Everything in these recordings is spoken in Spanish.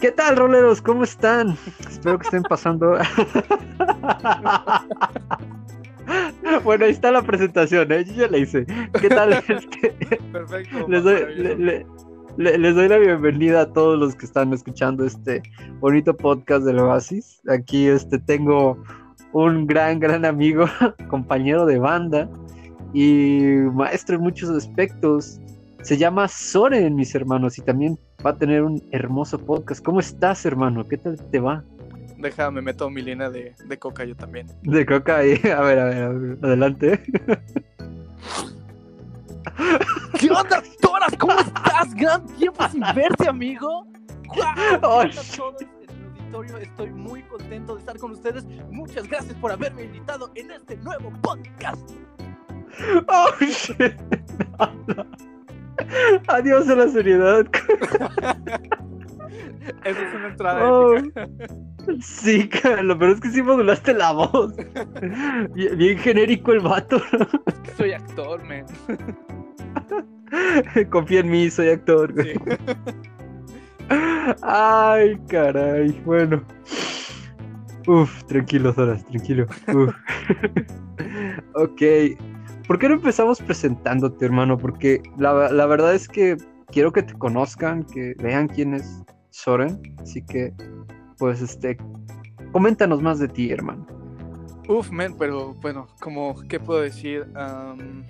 ¿Qué tal, roleros? ¿Cómo están? Espero que estén pasando. bueno, ahí está la presentación, ¿eh? Yo ya la hice. ¿Qué tal? Este, Perfecto. les, doy, maravilloso. le- le- le- les doy la bienvenida a todos los que están escuchando este bonito podcast del Oasis. Aquí este, tengo un gran, gran amigo, compañero de banda y maestro en muchos aspectos. Se llama Soren, mis hermanos, y también va a tener un hermoso podcast. ¿Cómo estás, hermano? ¿Qué tal te va? Déjame meto mi línea de, de coca yo también. De coca ahí. A ver, a ver, a ver, adelante. ¿Qué onda, Toras? ¿Cómo estás? Gran tiempo sin verte, amigo. Oh, ¿Qué tal todos en el auditorio? Estoy muy contento de estar con ustedes. Muchas gracias por haberme invitado en este nuevo podcast. Oh, shit. Adiós a la seriedad. Esa es una entrada Oh, épica. sí, lo peor es que sí modulaste la voz. Bien, bien genérico el vato. Soy actor, man. Confía en mí, soy actor. Sí. Ay, caray. Bueno. Uf, tranquilo, horas, tranquilo. Uf. ok. ¿Por qué no empezamos presentándote, hermano? Porque la, la verdad es que quiero que te conozcan, que vean quién es Soren. Así que, pues, este, coméntanos más de ti, hermano. Uf, man, pero bueno, como, ¿qué puedo decir? Am,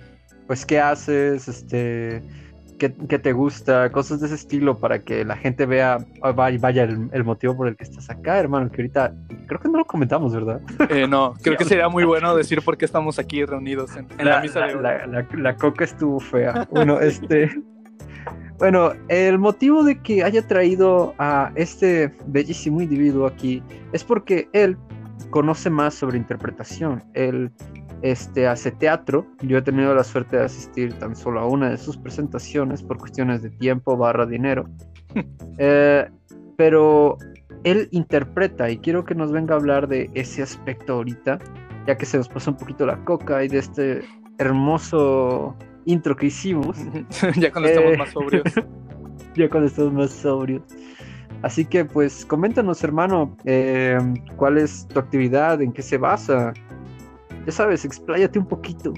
Pues, ¿qué haces? Este, ¿qué, qué te gusta? Cosas de ese estilo para que la gente vea, ah, vaya, el, el motivo por el que estás acá, hermano. Que ahorita, creo que no lo comentamos, ¿verdad? eh, no, creo que sería muy bueno decir por qué estamos aquí reunidos en, en la, la, misa la- de hoy. la coca estuvo fea. Bueno, este. Bueno, el motivo de que haya traído a este bellísimo individuo aquí es porque él conoce más sobre interpretación. Él este, hace teatro. Yo he tenido la suerte de asistir tan solo a una de sus presentaciones por cuestiones de tiempo barra dinero. Eh, pero él interpreta y quiero que nos venga a hablar de ese aspecto ahorita, ya que se nos pasó un poquito la coca y de este hermoso intro que hicimos, ya cuando estamos Eh. más sobrios. ya cuando estamos más sobrios. Así que pues coméntanos hermano, eh, cuál es tu actividad, en qué se basa. Ya sabes, expláyate un poquito.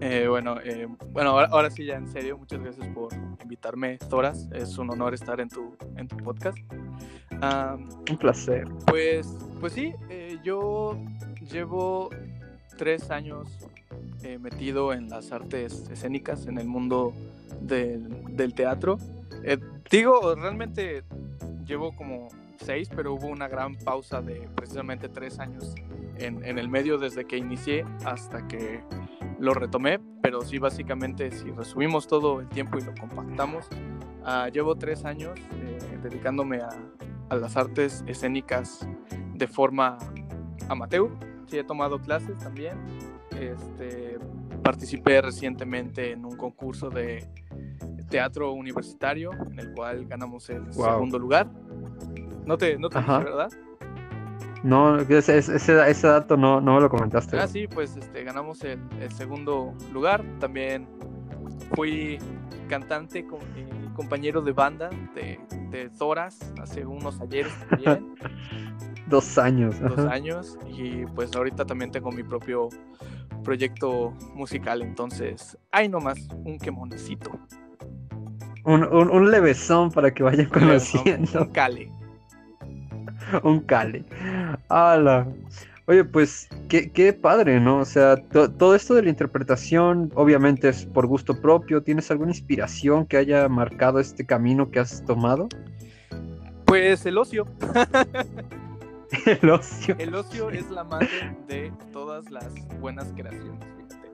Eh, bueno, eh, bueno ahora, ahora sí ya en serio, muchas gracias por invitarme, Toras. Es un honor estar en tu, en tu podcast. Un placer. pues, pues sí, eh, yo llevo tres años eh, metido en las artes escénicas, en el mundo del, del teatro. Eh, digo, realmente llevo como seis, pero hubo una gran pausa de precisamente tres años en, en el medio desde que inicié hasta que lo retomé, pero sí básicamente si resumimos todo el tiempo y lo compactamos, ah, llevo tres años eh, dedicándome a, a las artes escénicas de forma amateur. Sí, he tomado clases también. Este, participé recientemente en un concurso de teatro universitario en el cual ganamos el Wow. segundo lugar. No te, no te dije, ¿verdad? No, ese, ese, ese dato no, no me lo comentaste. Ah, sí, pues este, ganamos el, el segundo lugar. También fui cantante con mi compañero de banda de, de Zoras hace unos ayeres también, Dos años. dos ajá. años. Y pues ahorita también tengo mi propio proyecto musical. Entonces, hay nomás un quemonecito. Un, un, un levesón para que vayan conociendo. Un cale. un cale. ¡Hala! Oye, pues qué, qué padre, ¿no? O sea, to- todo esto de la interpretación obviamente es por gusto propio. ¿Tienes alguna inspiración que haya marcado este camino que has tomado? Pues el ocio. El ocio. El ocio es la madre de todas las buenas creaciones, fíjate.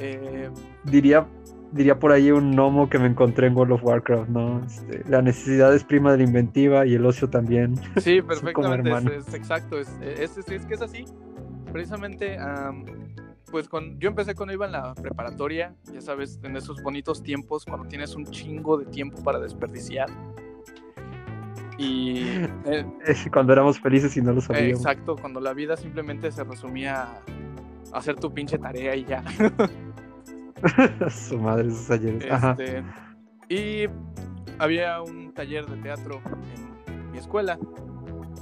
Eh, Diría, diría por ahí un gnomo que me encontré en World of Warcraft, ¿no? Este, la necesidad es prima de la inventiva y el ocio también. Sí, como perfectamente, es, es exacto, es, es, que es así. Precisamente, am, pues con, yo empecé cuando iba en la preparatoria, ya sabes, en esos bonitos tiempos, cuando tienes un chingo de tiempo para desperdiciar. Y eh, Es cuando éramos felices y no lo eh, sabíamos. exacto, cuando la vida simplemente se resumía a hacer tu pinche tarea y ya. Su madre, esos ayeres. Ajá. Este, y había un taller de teatro en mi mi escuela.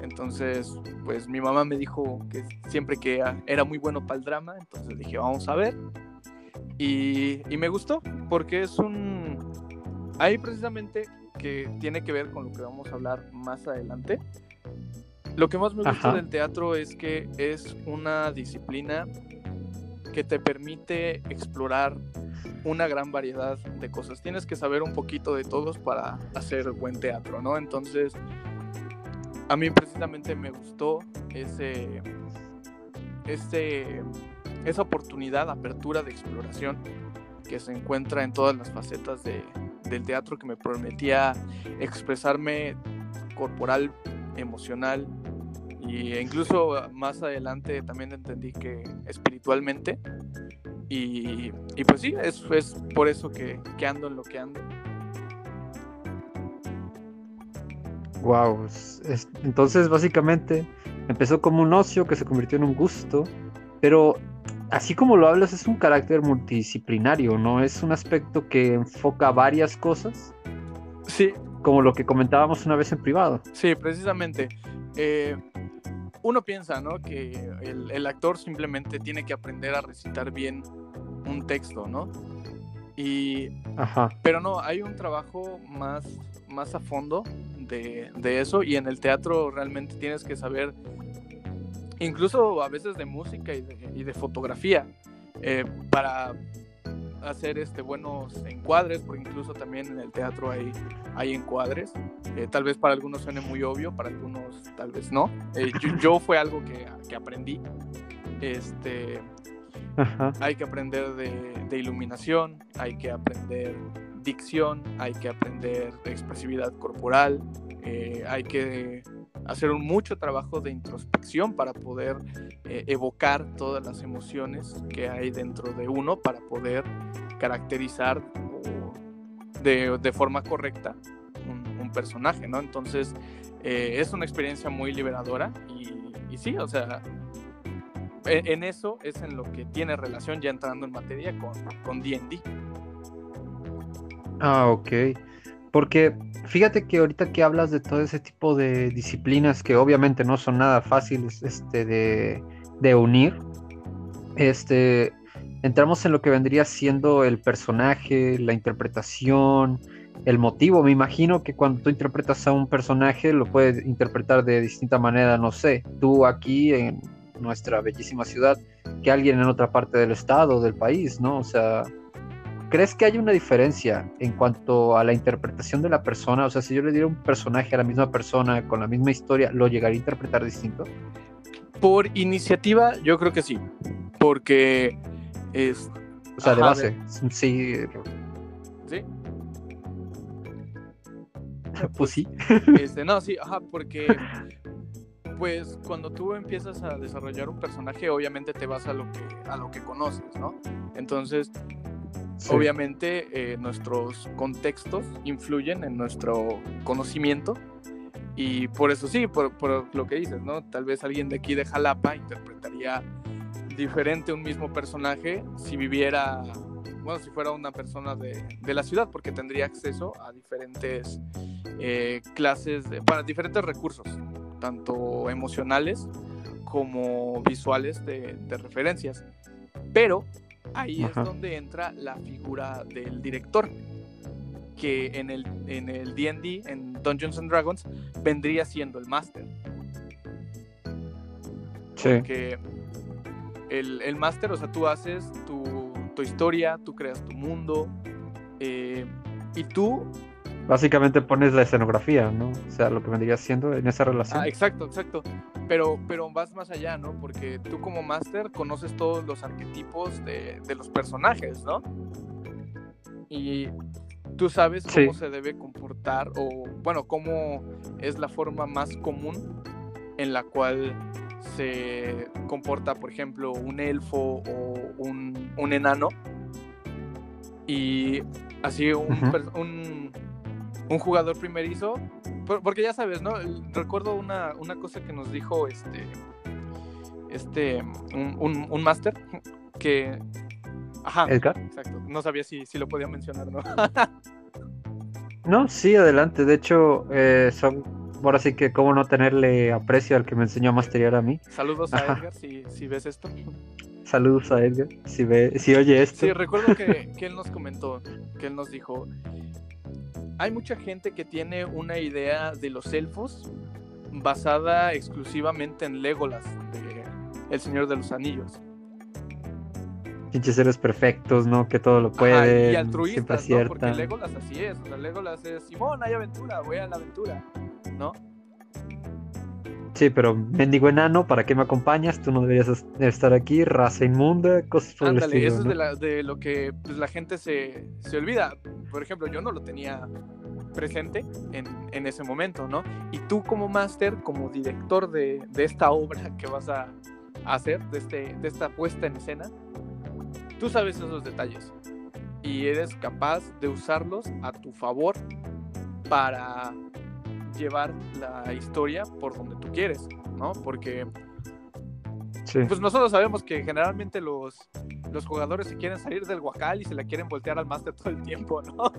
Entonces, pues mi mamá me dijo que siempre que era muy bueno para el drama, entonces dije, vamos a ver. Y, y me gustó, porque es un... Ahí precisamente que tiene que ver con lo que vamos a hablar más adelante. Lo que más me gusta del teatro es que es una disciplina que te permite explorar una gran variedad de cosas. Tienes que saber un poquito de todos para hacer buen teatro, ¿no? Entonces, a mí precisamente me gustó ese, ese, esa oportunidad, apertura de exploración que se encuentra en todas las facetas de, del teatro que me permitía expresarme corporal, emocional e incluso más adelante también entendí que espiritualmente y, y pues sí, es, es por eso que, que, ando en lo que ando. Wow, entonces básicamente empezó como un ocio que se convirtió en un gusto, pero así como lo hablas, es un carácter multidisciplinario, ¿no? Es un aspecto que enfoca varias cosas. Sí. Como lo que comentábamos una vez en privado. Sí, precisamente. Eh, uno piensa, ¿no? Que el, actor simplemente tiene que aprender a recitar bien un texto, ¿no? Y, Ajá. Pero no, hay un trabajo más, más a fondo de, de, eso y en el teatro realmente tienes que saber incluso a veces de música y de, fotografía, eh, para hacer este, buenos encuadres, porque incluso también en el teatro hay, hay encuadres. Eh, tal vez para algunos suene muy obvio, para algunos tal vez no. Eh, yo, fue algo que, que aprendí. Este, hay que aprender de, de, iluminación, hay que aprender dicción, hay que aprender expresividad corporal, hay que hacer un mucho trabajo de introspección para poder eh, evocar todas las emociones que hay dentro de uno para poder caracterizar de, de forma correcta un, personaje, ¿no? Entonces eh, es una experiencia muy liberadora y, y sí, o sea, en, eso es en lo que tiene relación ya entrando en materia con D&D. ah, ok. Porque fíjate que ahorita que hablas de todo ese tipo de disciplinas que obviamente no son nada fáciles este, de, unir, este, entramos en lo que vendría siendo el personaje, la interpretación, el motivo. Me imagino que cuando tú interpretas a un personaje lo puedes interpretar de distinta manera, no sé, tú aquí en nuestra bellísima ciudad, que alguien en otra parte del estado, del país, ¿no? O sea, ¿Crees que hay una diferencia en cuanto a la interpretación de la persona? O sea, si yo le diera un personaje a la misma persona con la misma historia, ¿lo llegaría a interpretar distinto? Por iniciativa, yo creo que sí. Porque es. O sea, de base. Sí. ¿Sí? pues sí. Este, no, sí, ajá, porque pues cuando tú empiezas a desarrollar un personaje, obviamente te vas a lo que, a lo que conoces, ¿no? Entonces, Obviamente eh, nuestros contextos influyen en nuestro conocimiento y por eso sí, por, lo que dices, ¿no? Tal vez alguien de aquí de Jalapa interpretaría diferente un mismo personaje si viviera, bueno, si fuera una persona de, la ciudad, porque tendría acceso a diferentes eh, clases, para diferentes recursos, tanto emocionales como visuales de, de referencias. Pero ahí es donde entra la figura del director, que en el en el D&D, en Dungeons and Dragons, vendría siendo el máster. Sí. Porque el, el máster, o sea, tú haces tu, tu, historia, tú creas tu mundo, eh, y tú... Básicamente pones la escenografía, ¿no? O sea, lo que vendría siendo en esa relación. Ah, exacto, exacto. Pero, pero vas más allá, ¿no? Porque tú como máster conoces todos los arquetipos de, los personajes, ¿no? Y tú sabes cómo se debe comportar o, bueno, cómo es la forma más común en la cual se comporta, por ejemplo, un elfo o un, enano. Y así un, un jugador primerizo porque ya sabes, ¿no? Recuerdo una, cosa que nos dijo este. Este. Un, un, máster que. Ajá. ¿Edgar? Exacto. No sabía si, si lo podía mencionar, ¿no? no, sí, adelante. De hecho, eh, son ahora sí que cómo no tenerle aprecio al que me enseñó a masterear a mí. Saludos a Edgar si, si ves esto. Saludos a Edgar, si ve, si oye esto. Sí, recuerdo que, que él nos comentó, que él nos dijo, hay mucha gente que tiene una idea de los elfos basada exclusivamente en Legolas, de El Señor de los Anillos. Pinches seres perfectos, ¿no? Que todo lo pueden. y altruistas, ¿no? Porque Legolas así es. O sea, Legolas es, Simón, hay aventura, voy a la aventura, ¿no? Sí, pero mendigo enano, ¿para qué me acompañas? Tú no deberías estar aquí, raza inmunda, cosas por Ándale, el estilo, eso es de, la, de, lo que pues, la gente se, se, olvida. Por ejemplo, yo no lo tenía presente en, en ese momento, ¿no? Y tú como máster, como director de, de, esta obra que vas a, hacer, de, este, de esta puesta en escena, tú sabes esos detalles y eres capaz de usarlos a tu favor para llevar la historia por donde tú quieres, ¿no? Porque pues nosotros sabemos que generalmente los, los jugadores se quieren salir del guacal y se la quieren voltear al máster todo el tiempo, ¿no?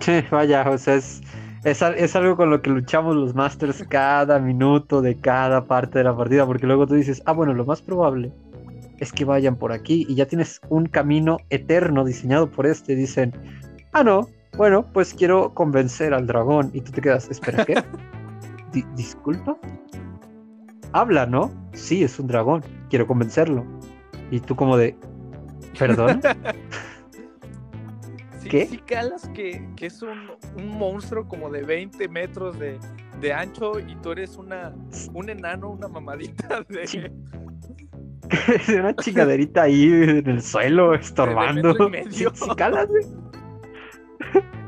Sí, vaya, o sea, es, es, es, algo con lo que luchamos los masters cada minuto de cada parte de la partida, porque luego tú dices, ah, bueno, lo más probable es que vayan por aquí y ya tienes un camino eterno diseñado por este. Dicen, ah, no, bueno, pues quiero convencer al dragón. Y tú te quedas, espera, ¿qué? ¿Disculpa? Habla, ¿no? Sí, es un dragón. Quiero convencerlo. Y tú como de, ¿perdón? ¿Qué? Sí, calas que, es un, monstruo como de 20 metros de, ancho y tú eres una, un enano, una mamadita de... una chingaderita ahí en el suelo, estorbando. Si, calas, güey.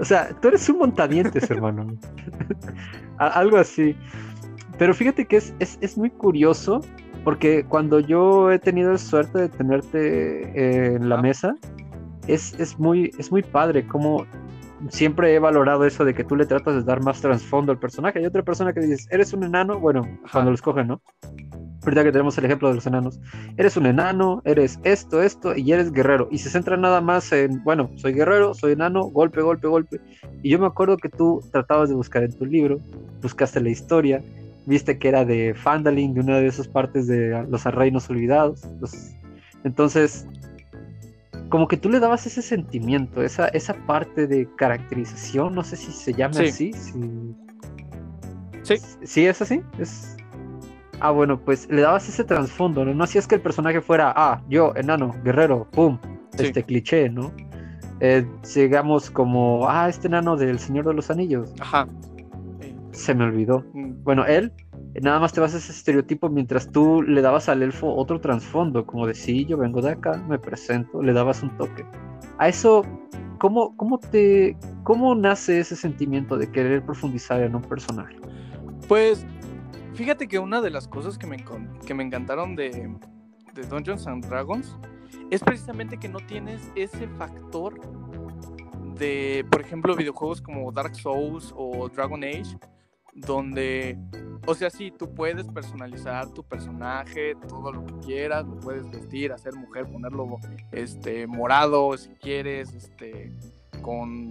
O sea, tú eres un montadientes, hermano. Algo así. Pero fíjate que es, es, muy curioso porque cuando yo he tenido la suerte de tenerte eh, en la mesa, es, es, muy, es muy padre como siempre he valorado eso de que tú le tratas de dar más trasfondo al personaje. Hay otra persona que dices, eres un enano, bueno, cuando lo escogen, ¿no? Ahorita que tenemos el ejemplo de los enanos, eres un enano, eres esto, esto, y eres guerrero. Y se centra nada más en, bueno, soy guerrero, soy enano, golpe, golpe, golpe. Y yo me acuerdo que tú tratabas de buscar en tu libro, buscaste la historia, viste que era de Fandalin, de una de esas partes de los reinos olvidados. Entonces, como que tú le dabas ese sentimiento, esa, esa parte de caracterización, no sé si se llama así. Si... Sí. ¿Sí es así? Es Ah, bueno, pues le dabas ese trasfondo, ¿no? No hacías que el personaje fuera, ah, yo, enano, guerrero, pum, este cliché, ¿no? Eh, llegamos como, ah, este enano del Señor de los Anillos. Ajá. Se me olvidó. Mm. Bueno, él, nada más te vas a ese estereotipo mientras tú le dabas al elfo otro trasfondo, como de sí, yo vengo de acá, me presento, le dabas un toque. A eso, ¿cómo, cómo te, cómo nace ese sentimiento de querer profundizar en un personaje? Pues Fíjate que una de las cosas que me, que me encantaron de, Dungeons and Dragons es precisamente que no tienes ese factor de, por ejemplo, videojuegos como Dark Souls o Dragon Age, donde, o sea, sí, tú puedes personalizar tu personaje, todo lo que quieras, lo puedes vestir, hacer mujer, ponerlo este, morado si quieres, este, con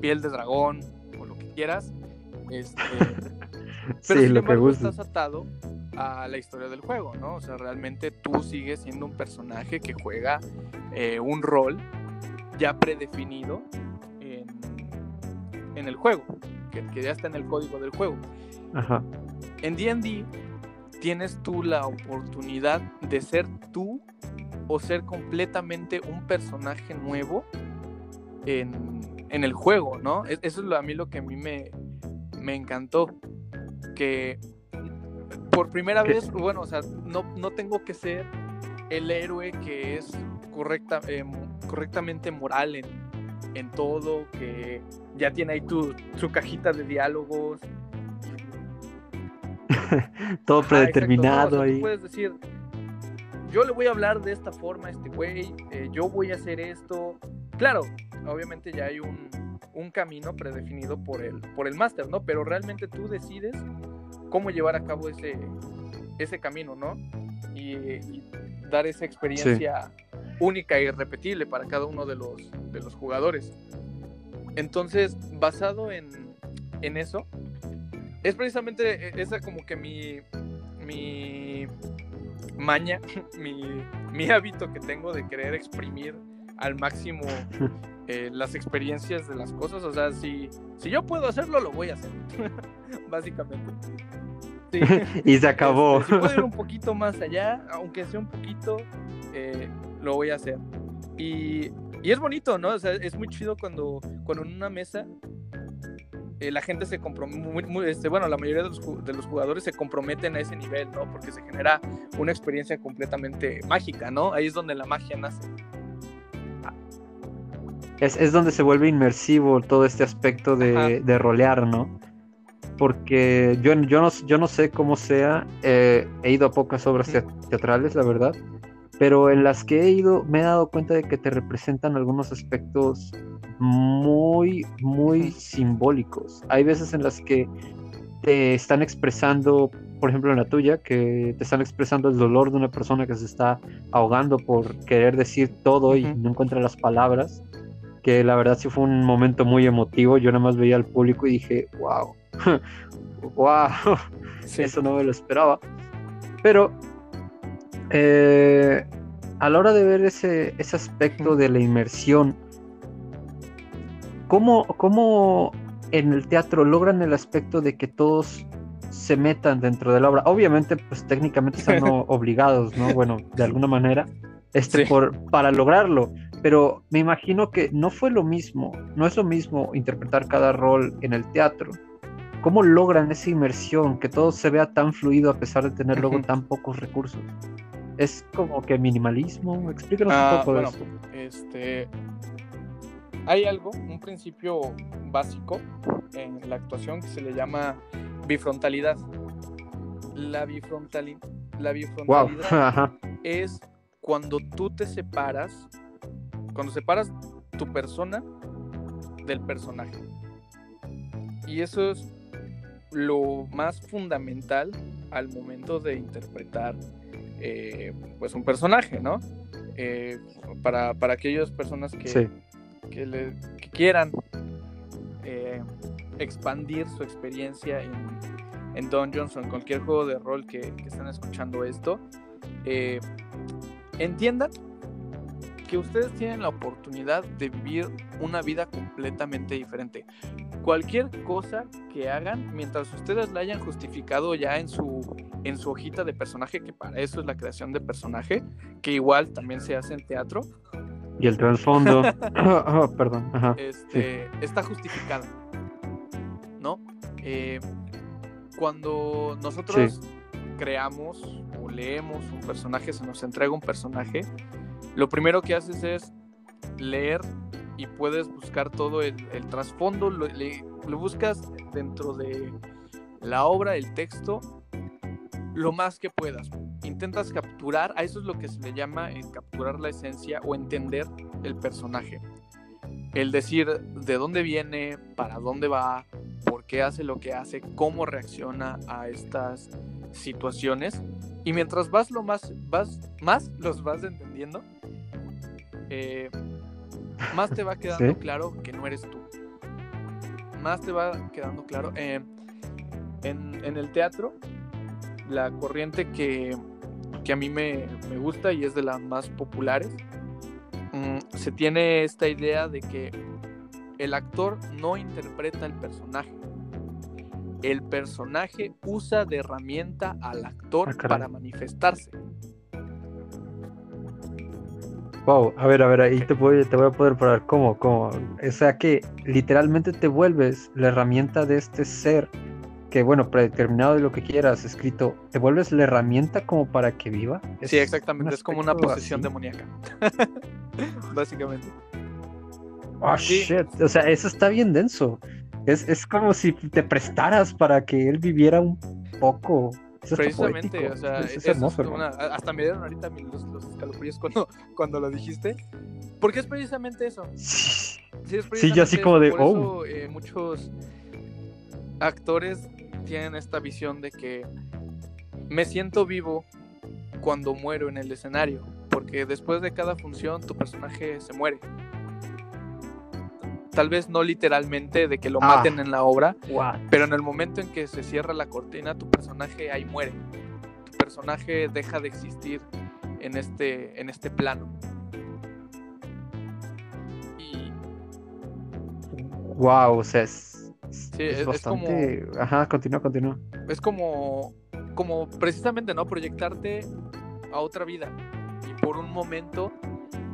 piel de dragón o lo que quieras. Este, Pero sí, sin embargo, estás atado a la historia del juego, ¿no? O sea, realmente tú sigues siendo un personaje que juega eh, un rol ya predefinido en, en el juego, que, que, ya está en el código del juego. Ajá. En DD tienes tú la oportunidad de ser tú o ser completamente un personaje nuevo en, en el juego, ¿no? E, eso es lo, a mí lo que a mí me, me encantó que por primera vez, bueno, o sea, no, no tengo que ser el héroe que es correcta, em, correctamente moral en, en, todo, que ya tiene ahí tu, su cajita de diálogos. todo predeterminado ahí. puedes decir, yo le voy a hablar de esta forma a este güey, eh, yo voy a hacer esto. Claro, obviamente ya hay un, un camino predefinido por el, por el máster, ¿no? Pero realmente tú decides cómo llevar a cabo ese, ese camino, ¿no? Y, dar esa experiencia única y irrepetible para cada uno de los, de los jugadores. Entonces, basado en, en eso, es precisamente e, esa como que mi, mi maña, mi, mi hábito que tengo de querer exprimir al máximo eh, las experiencias de las cosas. O sea, si, si yo puedo hacerlo, lo voy a hacer. Básicamente. y se acabó. Este, si puedo ir un poquito más allá, aunque sea un poquito, eh, lo voy a hacer. Y, y, es bonito, ¿no? O sea, es muy chido cuando, cuando en una mesa eh, la gente se compromete, este, bueno, la mayoría de los, de los, jugadores se comprometen a ese nivel, ¿no? Porque se genera una experiencia completamente mágica, ¿no? Ahí es donde la magia nace. Es, es donde se vuelve inmersivo todo este aspecto de, de rolear, ¿no? porque yo, yo, no, yo no sé cómo sea, eh, he ido a pocas obras teatrales, la verdad, pero en las que he ido me he dado cuenta de que te representan algunos aspectos muy, muy simbólicos. Hay veces en las que te están expresando, por ejemplo en la tuya, que te están expresando el dolor de una persona que se está ahogando por querer decir todo y no encuentra las palabras, que la verdad sí fue un momento muy emotivo. Yo nada más veía al público y dije, wow wow, eso no me lo esperaba. Pero eh, a la hora de ver ese, ese aspecto de la inmersión, ¿cómo, ¿cómo en el teatro logran el aspecto de que todos se metan dentro de la obra? Obviamente, pues técnicamente están obligados, ¿no? Bueno, de alguna manera, este, por, para lograrlo. Pero me imagino que no fue lo mismo, no es lo mismo interpretar cada rol en el teatro ¿Cómo logran esa inmersión, que todo se vea tan fluido a pesar de tener luego tan pocos recursos? Es como que minimalismo, explícanos un ah, poco de eso. Este, hay algo, un principio básico en la actuación que se le llama bifrontalidad. La, bifrontali la bifrontalidad es cuando tú te separas, cuando separas tu persona del personaje. Y eso es lo más fundamental al momento de interpretar eh, pues un personaje, ¿no? Eh, para, para, aquellas personas que, que, le, quieran eh, expandir su experiencia en, en Dungeons o en cualquier juego de rol que, que estén escuchando esto, entiendan que ustedes tienen la oportunidad de vivir una vida completamente diferente. Cualquier cosa que hagan, mientras ustedes la hayan justificado ya en su, en su hojita de personaje, que para eso es la creación de personaje, que igual también se hace en teatro. Y el trasfondo, oh, perdón, este, está justificada, ¿no? Eh, cuando nosotros creamos o leemos un personaje, se nos entrega un personaje, lo primero que haces es leer y puedes buscar todo el, trasfondo, lo, buscas dentro de la obra, el texto, lo más que puedas. Intentas capturar, a eso es lo que se le llama capturar la esencia o entender el personaje. El decir de dónde viene, para dónde va, por qué hace lo que hace, cómo reacciona a estas situaciones. Y mientras vas lo más, vas, más los vas entendiendo, eh, más te va quedando claro que no eres tú. Más te va quedando claro. Eh, en, el teatro, la corriente que, a mí me, gusta y es de las más populares, mm, se tiene esta idea de que el actor no interpreta el personaje. El personaje usa de herramienta al actor ah, para manifestarse. Wow, a ver, a ver, ahí te voy, te voy a poder parar. ¿Cómo? ¿Cómo? O sea que literalmente te vuelves la herramienta de este ser que, bueno, predeterminado de lo que quieras, escrito, te vuelves la herramienta como para que viva. sí, exactamente, es como una posesión demoníaca. Básicamente. Oh, shit. O sea, eso está bien denso. Es, es como si te prestaras para que él viviera un poco. Precisamente, o sea, hasta me dieron ahorita los, los escalofríos cuando, cuando lo dijiste. Porque es precisamente eso. Sí, yo así como de, oh. eh, muchos actores tienen esta visión de que me siento vivo cuando muero en el escenario, porque después de cada función tu personaje se muere. Tal vez no literalmente de que lo Ah. maten en la obra, What? pero en el momento en que se cierra la cortina, tu personaje ahí muere. Tu personaje deja de existir en este, en este plano. Y Wow, o sea, es, es- Sí, es es- es bastante. Ajá, continúa, continúa. es como, como precisamente, ¿no? Proyectarte a otra vida y por un momento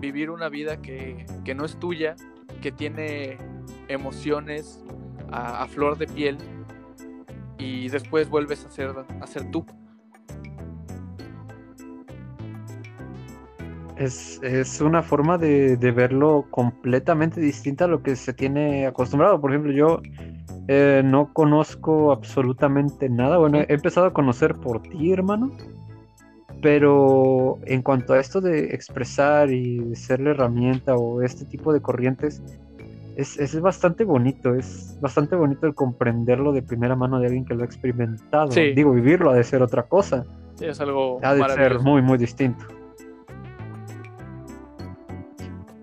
vivir una vida que, que no es tuya, que tiene emociones a, a flor de piel y después vuelves a ser, a ser tú. Es, es una forma de, de verlo completamente distinta a lo que se tiene acostumbrado. Por ejemplo, yo eh, no conozco absolutamente nada. Bueno, he empezado a conocer por ti, hermano. Pero en cuanto a esto de expresar y de ser la herramienta o este tipo de corrientes, es, es bastante bonito. Es bastante bonito el comprenderlo de primera mano de alguien que lo ha experimentado. Sí. Digo, vivirlo ha de ser otra cosa. Sí, es algo Ha de ser muy, muy distinto.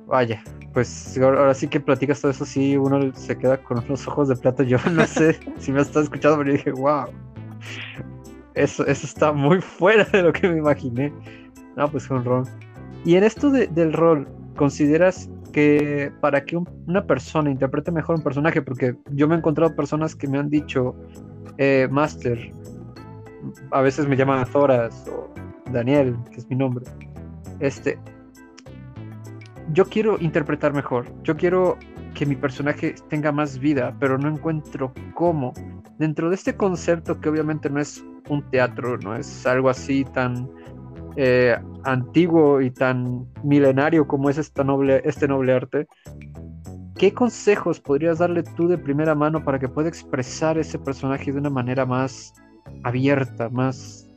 Vaya, pues ahora, ahora sí que platicas todo eso, sí, uno se queda con los ojos de plata. Yo no sé si me estás escuchando, pero yo dije, wow, eso, eso está muy fuera de lo que me imaginé. No, pues un rol. Y en esto de- del rol, ¿consideras que para que un- una persona interprete mejor un personaje, porque yo me he encontrado personas que me han dicho, eh, Master, a veces me llaman Zoras o Daniel, que es mi nombre. Este, yo quiero interpretar mejor. Yo quiero que mi personaje tenga más vida, pero no encuentro cómo. Dentro de este concepto que obviamente no es un teatro, no es algo así tan eh, antiguo y tan milenario como es esta noble, este noble arte, ¿qué consejos podrías darle tú de primera mano para que pueda expresar ese personaje de una manera más abierta, más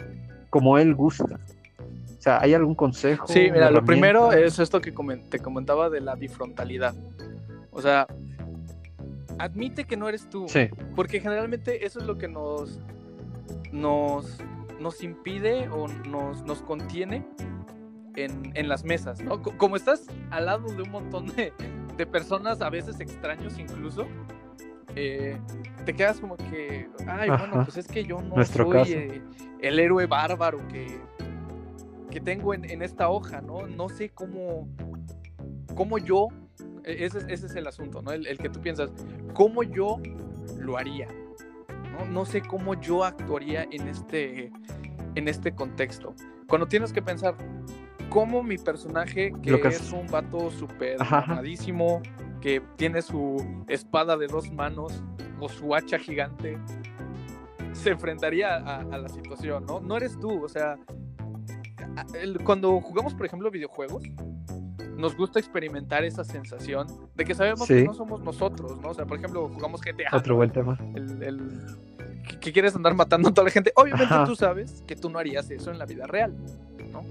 como él gusta? O sea, ¿hay algún consejo? Sí, mira, lo primero es esto que te comentaba de la bifrontalidad. O sea, admite que no eres tú. Sí, Porque generalmente eso es lo que nos, nos, nos impide o nos, nos contiene en, en las mesas, ¿no? Co- Como estás al lado de un montón de, de personas, a veces extraños incluso, eh, te quedas como que, ay, bueno, pues es que yo no Nuestro soy eh, el héroe bárbaro que, que tengo en, en esta hoja, ¿no? No sé cómo, cómo yo, e- ese, es- ese es el asunto, ¿no? El, el que tú piensas, ¿cómo yo lo haría? ¿No? No sé cómo yo actuaría en este, en este contexto. Cuando tienes que pensar, ¿cómo mi personaje, que, es es- un vato súper mamadísimo, que tiene su espada de dos manos o su hacha gigante, se enfrentaría a, a la situación, ¿no? No eres tú, o sea, el- cuando jugamos, por ejemplo, videojuegos, nos gusta experimentar esa sensación de que sabemos Sí. que no somos nosotros, ¿no? O sea, por ejemplo, jugamos GTA. otro buen tema. el, el- que, quieres andar matando a toda la gente. Obviamente Ajá. tú sabes que tú no harías eso en la vida real, ¿no?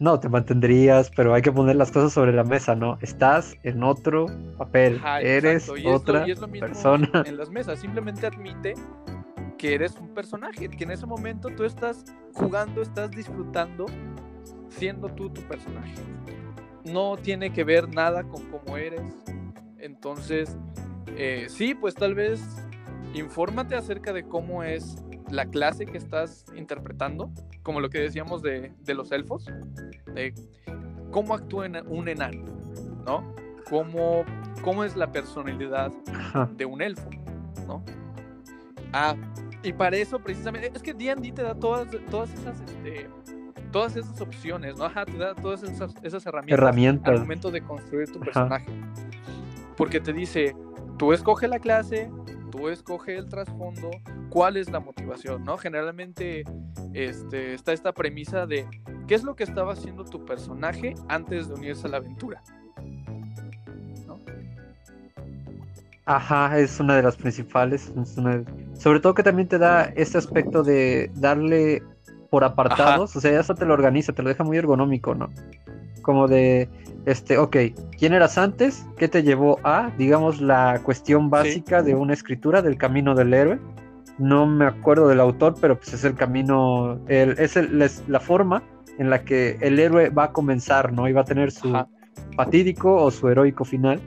No, te mantendrías, pero hay que poner las cosas sobre la mesa, ¿no? Estás en otro papel, Ajá, eres y es lo- otra y lo persona. En las mesas, simplemente admite que eres un personaje, que en ese momento tú estás jugando, estás disfrutando siendo tú tu personaje. No tiene que ver nada con cómo eres. Entonces, eh, sí, pues tal vez infórmate acerca de cómo es la clase que estás interpretando, como lo que decíamos de, de los elfos, de cómo actúa un enano, ¿no? Cómo, cómo es la personalidad Ajá. de un elfo, ¿no? Ah, y para eso precisamente, es que D&D te da todas, todas esas, este, todas esas opciones, ¿no? Ajá, te da todas esas, esas herramientas, Herramientas. al momento de construir tu Ajá. personaje. Porque te dice, tú escoge la clase, tú escoge el trasfondo, cuál es la motivación, ¿no? Generalmente este, está esta premisa de qué es lo que estaba haciendo tu personaje antes de unirse a la aventura. ¿no? Ajá, es una de las principales. es una Sobre todo que también te da este aspecto de darle por apartados, o sea, eso te lo organiza, te lo deja muy ergonómico, ¿no? Como de, este, ok, ¿quién eras antes? ¿Qué te llevó a, digamos, la cuestión básica de una escritura del camino del héroe? No me acuerdo del autor, pero pues es el camino, el, es el- es la forma en la que el héroe va a comenzar, ¿no? Y va a tener su, Ajá. fatídico o su heroico final.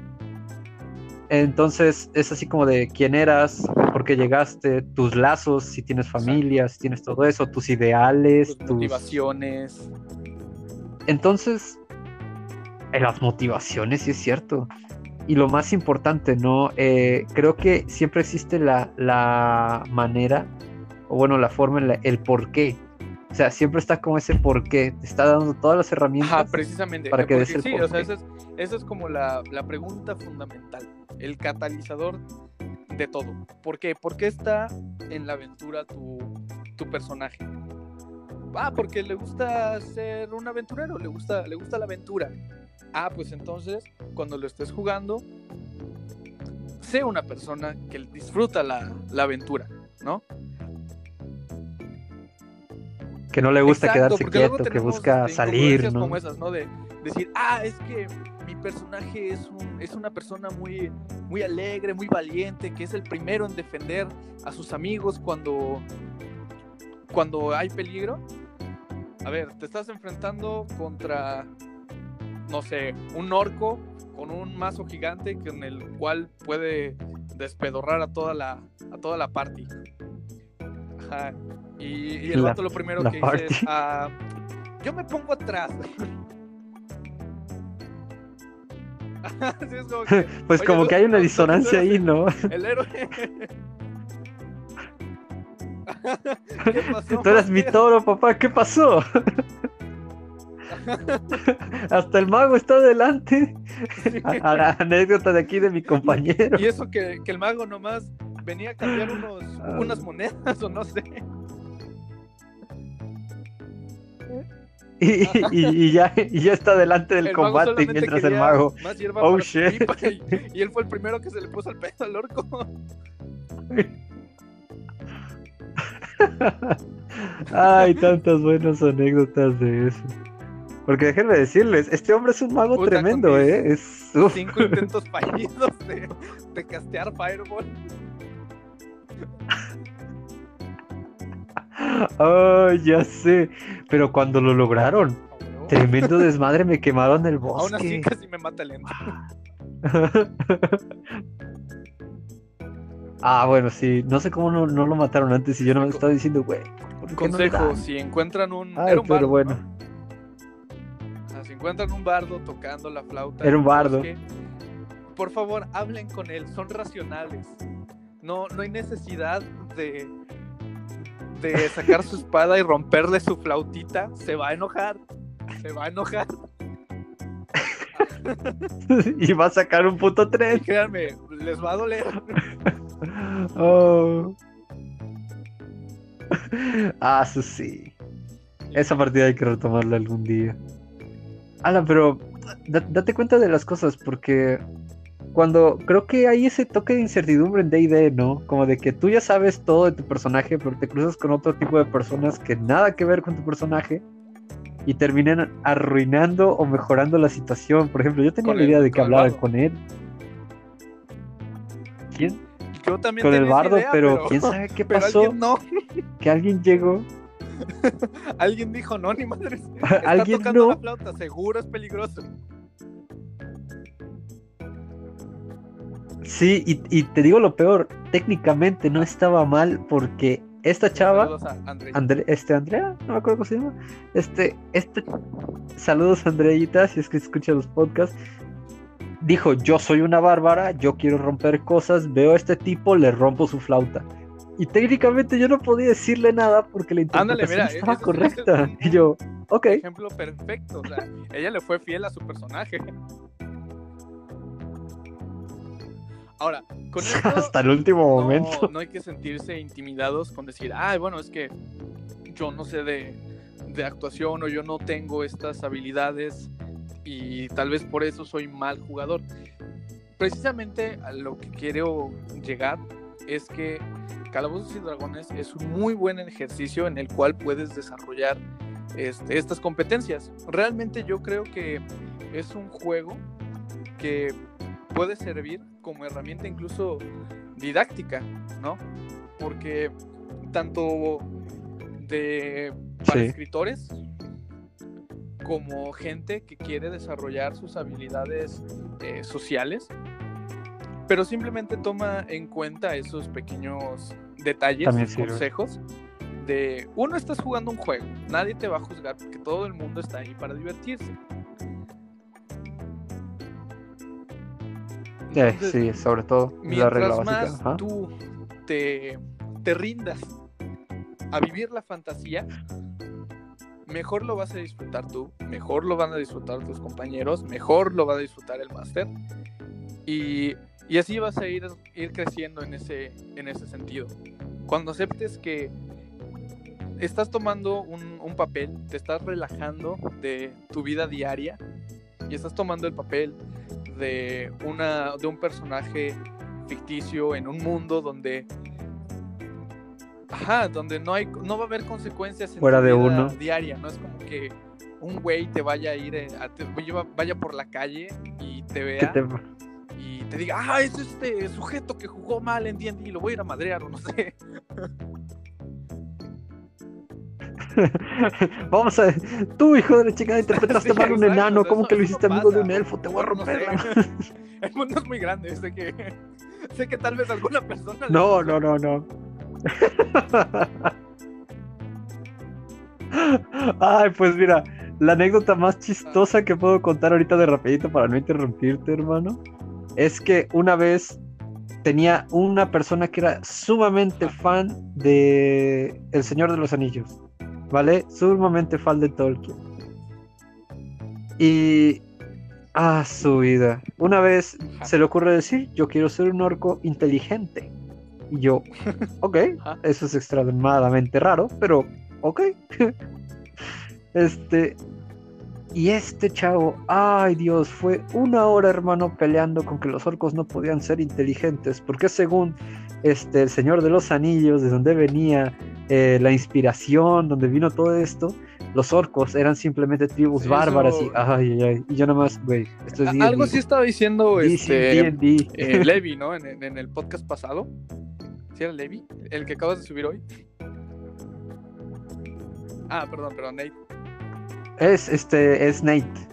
Entonces es así como de quién eras, por qué llegaste, tus lazos, si tienes familia, si tienes todo eso, tus ideales, tus motivaciones. Entonces, en las motivaciones, sí es cierto. Y lo más importante, ¿no? Eh, creo que siempre existe la, la manera, o bueno, la forma, el por qué o sea, siempre está como ese por qué, te está dando todas las herramientas. precisamente. Para que sí, o sea, esa es, como la, pregunta fundamental, el catalizador de todo. ¿Por qué? ¿Por qué está en la aventura tu, tu personaje? Ah, porque le gusta ser un aventurero, le gusta, le gusta la aventura. Ah, pues entonces, cuando lo estés jugando, sé una persona que disfruta la, la aventura, ¿no? que no le gusta quedarse quieto, que busca este, salir, ¿no? como esas, ¿no? De decir, ah, es que mi personaje es, un, es una persona muy, muy alegre, muy valiente, que es el primero en defender a sus amigos cuando, cuando hay peligro. A ver, te estás enfrentando contra, no sé, un orco con un mazo gigante con el cual puede despedorrar a toda la, a toda la party. Ajá. Y, el vato lo primero que dice es, ah, yo me pongo atrás. pues como que hay una disonancia ahí, ¿no? El héroe. ¿Qué pasó? Tú eres mi toro, papá, ¿qué pasó? Hasta el mago está adelante. A, la anécdota de aquí de mi compañero. Y eso que, que el mago nomás venía a cambiar unos, ah. unas monedas o no sé. y, ya, ya está delante del combate mientras el mago. Oh shit. Y, él fue el primero que se le puso el pedo al orco. Ay, tantas buenas anécdotas de eso. Porque déjenme decirles, este hombre es un mago tremendo, ¿eh? Es, cinco intentos fallidos de, de castear Fireball. Ay, ya sé. Pero cuando lo lograron, tremendo desmadre, me quemaron el bosque. Aún así casi me mata lento. ah, bueno, sí. No sé cómo no, lo mataron antes y yo no me estaba diciendo, güey. Consejo, si encuentran un... Ay, pero bueno. Encuentran un bardo tocando la flauta... Era un bardo. por favor, hablen con él, son racionales. No, no hay necesidad de de sacar su espada y romperle su flautita, se va a enojar. Se va a enojar. y va a sacar un puto tren. créanme, les va a doler. oh. Ah, eso sí. Esa partida hay que retomarla algún día. Ala, pero date cuenta de las cosas, porque cuando creo que hay ese toque de incertidumbre en D&D, ¿no? Como de que tú ya sabes todo de tu personaje, pero te cruzas con otro tipo de personas que nada que ver con tu personaje y terminan arruinando o mejorando la situación. Por ejemplo, yo tenía la idea de que hablaban con él. ¿Quién? Yo también con el bardo, pero, quién sabe qué pasó. no. Que alguien llegó. alguien dijo, no, ni madres. alguien tocando no. la flauta, seguro es peligroso. Sí, y, te digo lo peor, técnicamente no estaba mal porque esta chava, Saludos este Andrea, no me acuerdo cómo se llama, este, este, saludos Andreita, si es que escucha los podcasts, dijo, yo soy una bárbara, yo quiero romper cosas, veo a este tipo, le rompo su flauta. Y técnicamente yo no podía decirle nada porque la interpretación estaba correcta. y yo, ok. Ejemplo perfecto, o sea, ella le fue fiel a su personaje. Ahora, con esto, hasta el último momento. No hay que sentirse intimidados con decir, ay, bueno, es que yo no sé de, de actuación o yo no tengo estas habilidades y tal vez por eso soy mal jugador. Precisamente a lo que quiero llegar es que Calabozos y Dragones es un muy buen ejercicio en el cual puedes desarrollar este, estas competencias. Realmente yo creo que es un juego que puede servir como herramienta incluso didáctica, ¿no? Porque tanto de para escritores como gente que quiere desarrollar sus habilidades eh, sociales, pero simplemente toma en cuenta esos pequeños detalles, consejos de uno estás jugando un juego, nadie te va a juzgar porque todo el mundo está ahí para divertirse. sí, sobre todo la regla más tú te, te rindas a vivir la fantasía, mejor lo vas a disfrutar tú, mejor lo van a disfrutar tus compañeros, mejor lo va a disfrutar el máster. Y, y, así vas a ir, ir creciendo en ese, en ese sentido. Cuando aceptes que estás tomando un, un, papel, te estás relajando de tu vida diaria y estás tomando el papel de, una, de un personaje ficticio en un mundo donde Ajá, donde no hay, no va a haber consecuencias en fuera de uno diaria, no es como que un güey te vaya a ir, eh, a, vaya por la calle y te vea te diga, ah, es este sujeto que jugó mal en D&D y lo voy a ir a madrear o no sé. Vamos a ver, tú hijo de la chica interpretaste mal un enano, ¿cómo que lo hiciste amigo de un elfo? Te voy a romper. El mundo es muy grande, sé que sé que tal vez alguna persona No, no, no, no. Ay, pues mira, la anécdota más chistosa que puedo contar ahorita de rapidito para no interrumpirte, hermano, es que una vez tenía una persona que era sumamente fan de El Señor de los Anillos, ¿vale? Sumamente fan de Tolkien. Y a su vida. Una vez se le ocurre decir, yo quiero ser un orco inteligente. Y yo, ok, eso es extremadamente raro, pero ok. este. Y este chavo, ay Dios, fue una hora hermano peleando con que los orcos no podían ser inteligentes, porque según este, el Señor de los Anillos, de donde venía eh, la inspiración, donde vino todo esto, los orcos eran simplemente tribus bárbaras y ay, ay, ay, y yo nomás, güey, esto es Algo sí estaba diciendo este, eh, Levi, ¿no? En, en, el podcast pasado, era Levi? ¿El que acabas de subir hoy? Ah, perdón, perdón, Nate. Es este, es Nate.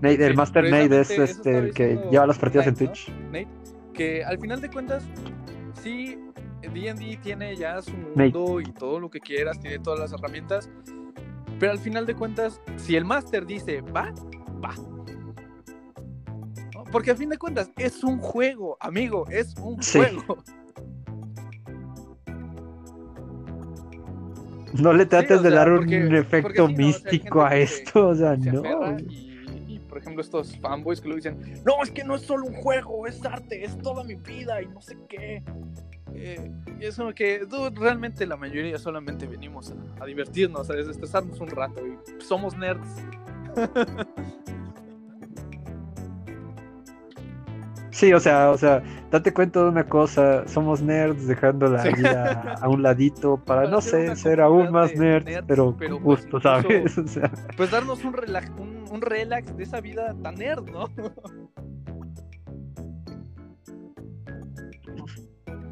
Nate el Master Nate es este el que lleva las partidas en Twitch. Nate, que al final de cuentas, sí, D&D tiene ya su mundo y todo lo que quieras, tiene todas las herramientas, pero al final de cuentas, si el Master dice va, va. Porque al fin de cuentas es un juego, amigo, es un juego. No le trates de dar un efecto místico a esto, o sea, no. Y, por ejemplo, estos fanboys que lo dicen, no, es que no es solo un juego, es arte, es toda mi vida y no sé qué. Eh, y es como que realmente la mayoría solamente venimos a, a divertirnos, a desestresarnos un rato y somos nerds. Sí, o sea, o sea, date cuenta de una cosa, somos nerds dejando la vida a un ladito para, no sé, ser aún más nerds, pero, pero gusto, ¿sabes? O sea. Pues darnos un relax, un, relax de esa vida tan nerd, ¿no?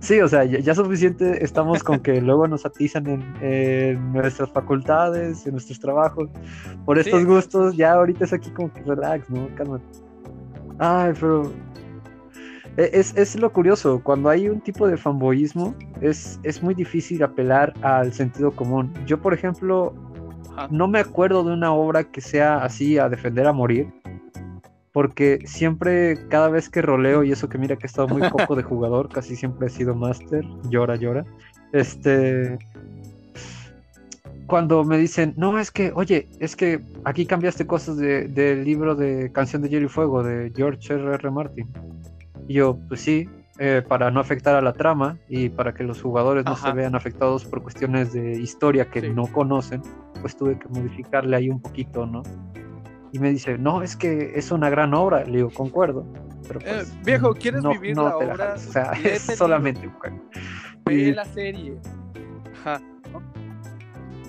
Sí, o sea, ya, suficiente estamos con que luego nos atizan en, nuestras facultades, en nuestros trabajos, por estos gustos, ya ahorita es aquí como que relax, ¿no? Cálmate. Ay, pero e, es, lo curioso, cuando hay un tipo de fanboyismo, es, es muy difícil apelar al sentido común. Yo, por ejemplo, no me acuerdo de una obra que sea así a defender a morir, porque siempre, cada vez que roleo, y eso que mira que he estado muy poco de jugador, casi siempre he sido máster, llora, llora, este... Cuando me dicen, no, es que, oye, es que aquí cambiaste cosas del libro de Canción de Hielo y Fuego de George R. R. Martin y yo, pues sí, eh, para no afectar a la trama y para que los jugadores no se vean afectados por cuestiones de historia que no conocen, pues tuve que modificarle ahí un poquito, ¿no? Y me dice, no, es que es una gran obra. Le digo, concuerdo. Pero eh, pues, viejo, ¿quieres vivir la obra? o sea, es solamente un juego. Ve la serie. Ajá.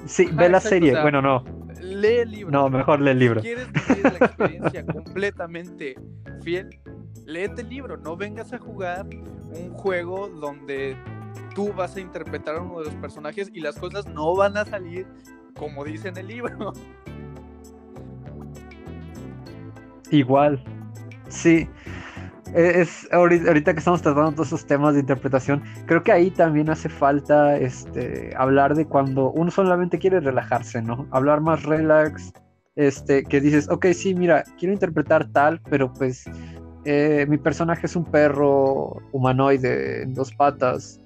Sí, ve la serie. Bueno, no. Lee el libro. No, mejor lee el libro. ¿Quieres vivir la experiencia completamente fiel? Léete el libro, no vengas a jugar un juego donde tú vas a interpretar a uno de los personajes y las cosas no van a salir como dice en el libro. Igual, sí. E, es, ahorita que estamos tratando todos esos temas de interpretación, creo que ahí también hace falta este, hablar de cuando uno solamente quiere relajarse, ¿no? Hablar más relax, este, que dices, ok, sí, mira, quiero interpretar tal, pero pues eh, mi personaje es un perro humanoide en dos patas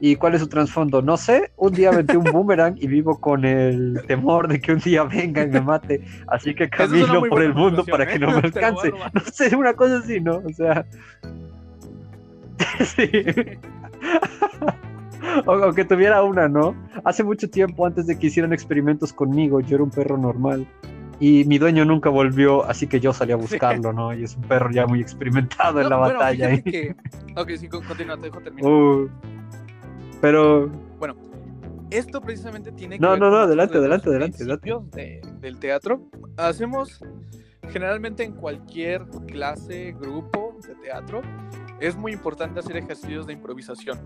¿Y cuál es su trasfondo? No sé, un día metí un boomerang y vivo con el temor de que un día venga y me mate, así que camino por el mundo para que no me ¿eh? alcance. No sé, una cosa así, ¿no? O sea... sí. o, que tuviera una, ¿no? Hace mucho tiempo, antes de que hicieran experimentos conmigo, yo era un perro normal. Y mi dueño nunca volvió, así que yo salí a buscarlo, ¿no? Y es un perro ya muy experimentado en la batalla. Ok, sí, continúa, te dejo terminar. Uh, pero. Bueno, esto precisamente tiene que. No, no, no, adelante, adelante, adelante. De, del teatro. Hacemos generalmente en cualquier clase, grupo de teatro, es muy importante hacer ejercicios de improvisación.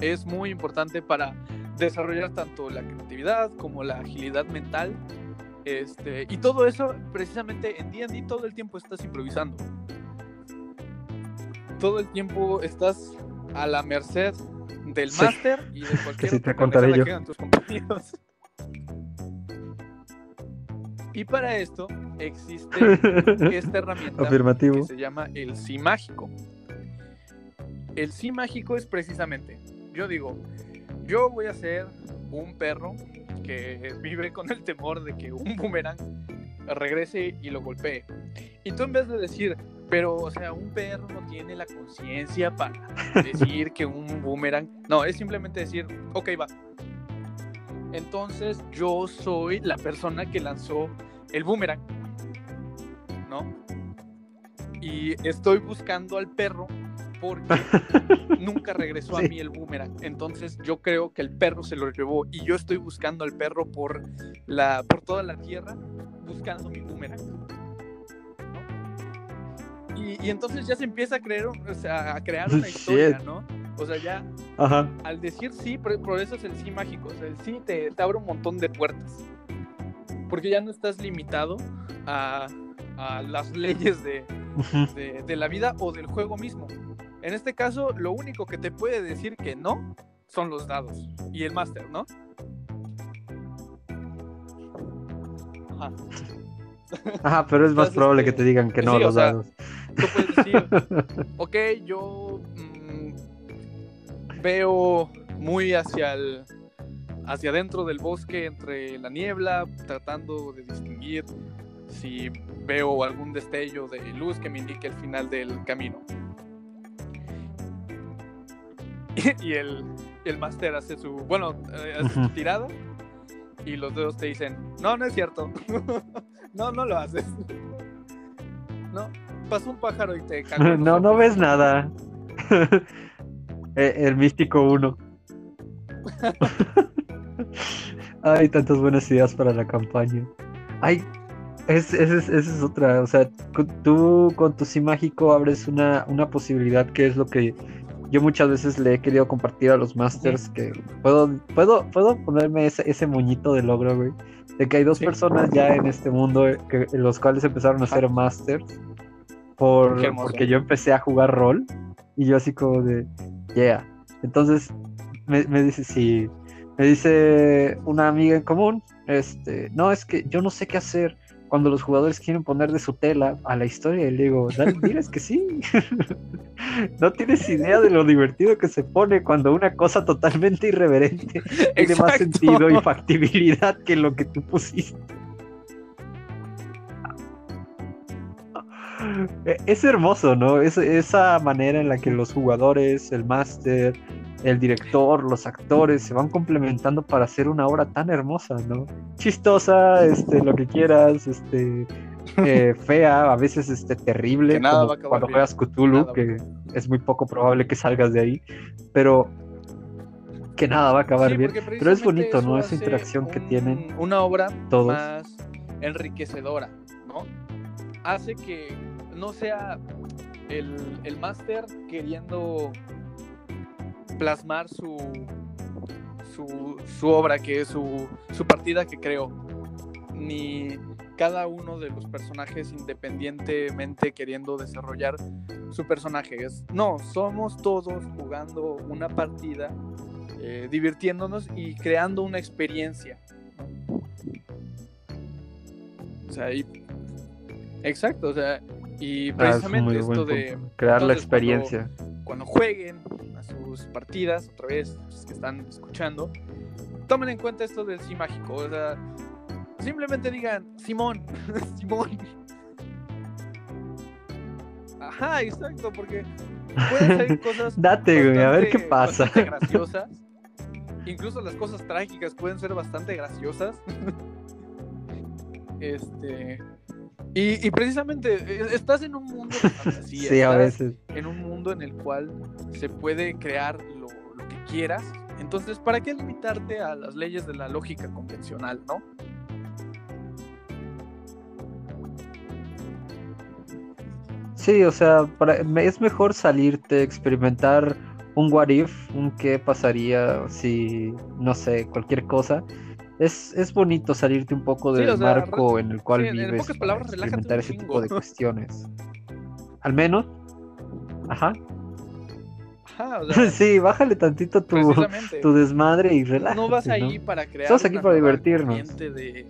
Es muy importante para desarrollar tanto la creatividad como la agilidad mental. Este, y todo eso, precisamente en D&D todo el tiempo estás improvisando. Todo el tiempo estás a la merced del máster y de cualquier sí, te contaré yo. tus compañeros. Y para esto existe esta herramienta que se llama el sí mágico. El sí mágico es precisamente, yo digo, yo voy a ser un perro que vive con el temor de que un boomerang regrese y lo golpee. Y tú en vez de decir, pero, o sea, un perro no tiene la conciencia para decir que un boomerang. No, es simplemente decir, ok, va. Entonces yo soy la persona que lanzó el boomerang. ¿No? Y estoy buscando al perro porque nunca regresó a mí el boomerang. Entonces yo creo que el perro se lo llevó y yo estoy buscando al perro por la por toda la tierra buscando mi boomerang. Y, entonces ya se empieza a, creer, a crear una historia, ¿no? O sea, ya al decir sí, por, eso es el sí mágico. O sea, el sí te, abre un montón de puertas. Porque ya no estás limitado a, las leyes de, de, la vida o del juego mismo. En este caso, lo único que te puede decir que no son los dados y el máster, ¿no? Ajá. Ajá, pero es más probable que te digan que no los dados. Tú puedes decir, ok, yo mm, veo muy hacia el hacia adentro del bosque entre la niebla, tratando de distinguir si veo algún destello de luz que me indique el final del camino. Y, el, el máster hace su, bueno, eh, hace su tirada y los dedos te dicen, no, no es cierto. no, no lo haces. No, pasó un pájaro y te No, no ves nada. Eh, el místico 1. Hay tantas buenas ideas para la campaña. Ay, esa es, otra. O sea, tú con tu sí mágico abres una, una posibilidad que es lo que yo muchas veces le he querido compartir a los masters que puedo, puedo, puedo ponerme ese, ese moñito de logro, güey. De que hay dos personas ya en este mundo que, los cuales empezaron a ser masters por, porque yo empecé a jugar rol y yo así como de, yeah. Entonces me, me dice, sí, me dice una amiga en común, este, no, es que yo no sé qué hacer cuando los jugadores quieren poner de su tela a la historia y le digo, dale, diles que sí. no tienes idea de lo divertido que se pone cuando una cosa totalmente irreverente tiene más sentido y factibilidad que lo que tú pusiste. E, es hermoso, ¿no? Es, esa manera en la que los jugadores, el máster, el director, los actores se van complementando para hacer una obra tan hermosa, ¿no? Chistosa, este, lo que quieras, este, eh, fea, a veces este, terrible, como cuando juegas Cthulhu, que es muy poco probable que salgas de ahí, pero que nada va a acabar bien. Pero es bonito, ¿no? Esa interacción que tienen. Una obra todos. más enriquecedora, ¿no? Hace que no sea el, el máster queriendo plasmar su, su, su obra, que es su, su partida que creó, ni cada uno de los personajes independientemente queriendo desarrollar su personaje. Es, no, somos todos jugando una partida, eh, divirtiéndonos y creando una experiencia. O sea, exacto, o sea, y ah, precisamente esto de crear la experiencia. Cuando, jueguen sus partidas, otra vez, los que están escuchando, tomen en cuenta esto del sí mágico. O sea, simplemente digan, Simón, Simón. Ajá, exacto, porque pueden ser cosas. Date, güey, a ver qué pasa. graciosas. Incluso las cosas trágicas pueden ser bastante graciosas. este. Y, precisamente e, estás en un mundo de fantasía. sí, a veces. En un mundo en el cual se puede crear lo, lo que quieras. Entonces, ¿para qué limitarte a las leyes de la lógica convencional, no? Sí, o sea, es mejor salirte, experimentar un what if, un qué pasaría si, no sé, cualquier cosa. Es, es bonito salirte un poco del marco en el cual vives en palabras, experimentar ese tipo de cuestiones. Al menos, ajá. sí, bájale tantito tu, tu desmadre y relájate. No vas ahí para crear. Estamos aquí para divertirnos. de,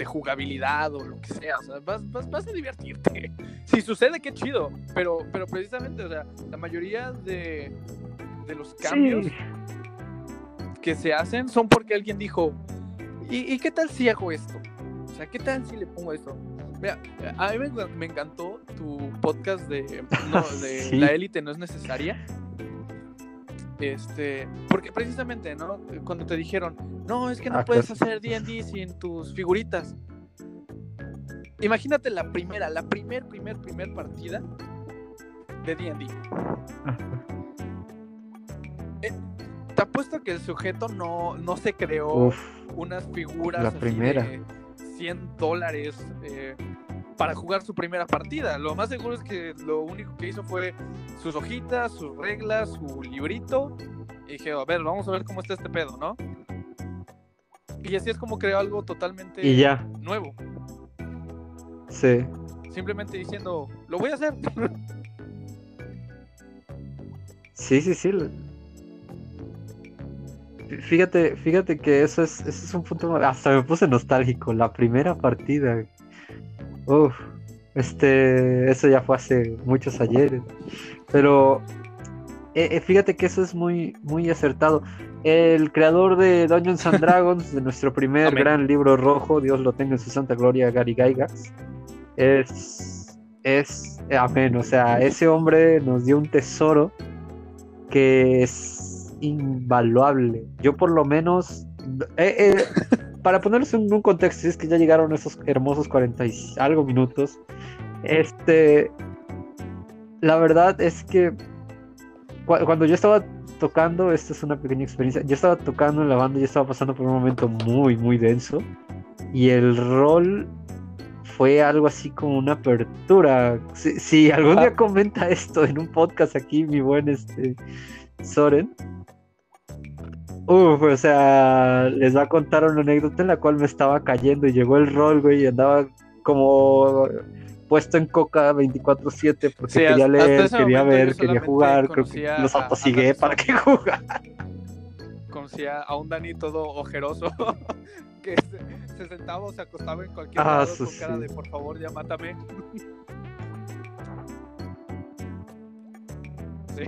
de jugabilidad o lo que sea, o sea, vas, vas, a divertirte. Si sucede, qué chido, pero, pero precisamente, o sea, la mayoría de, de los cambios que se hacen son porque alguien dijo, ¿y, qué tal si hago esto? O sea, ¿qué tal si le pongo esto? Mira, a mí me, encantó tu podcast de, de La élite no es necesaria. Este, porque precisamente, ¿no? Cuando te dijeron, no, es que no ah, puedes hacer D&D sin tus figuritas. Imagínate la primera, la primer, primer, primer partida de D&D. Te apuesto que el sujeto no, no se creó unas figuras la primera. de 100 dólares eh, para jugar su primera partida. Lo más seguro es que lo único que hizo fue sus hojitas, sus reglas, su librito. Y dije, a ver, vamos a ver cómo está este pedo, ¿no? Y así es como creó algo totalmente nuevo. Sí. Simplemente diciendo, lo voy a hacer. sí, sí, sí. Fíjate, fíjate que eso es, eso es un punto. Hasta me puse nostálgico. La primera partida. Uf, este, eso ya fue hace muchos ayeres. Pero eh, eh, fíjate que eso es muy, muy acertado. El creador de Dungeons and Dragons, de nuestro primer gran libro rojo, Dios lo tenga en su santa gloria, Gary Gygax, es, es, amén. O sea, ese hombre nos dio un tesoro que es invaluable. Yo por lo menos, eh, para ponerlos en un contexto, es que ya llegaron esos hermosos 40 y algo minutos, este, la verdad es que cuando yo estaba tocando, esta es una pequeña experiencia, yo estaba tocando en la banda y estaba pasando por un momento muy, muy denso y el rol fue algo así como una apertura. Si, algún día comenta esto en un podcast aquí, mi buen este Soren, Uf, o sea, les va a contar una anécdota en la cual me estaba cayendo y llegó el rol, güey, y andaba como puesto en coca 24-7 porque quería leer, quería ver, quería jugar, creo que los autosigué para que jugara. Conocía a un Dani todo ojeroso que se, sentaba o se acostaba en cualquier ah, lado con cara de por favor ya mátame. sí.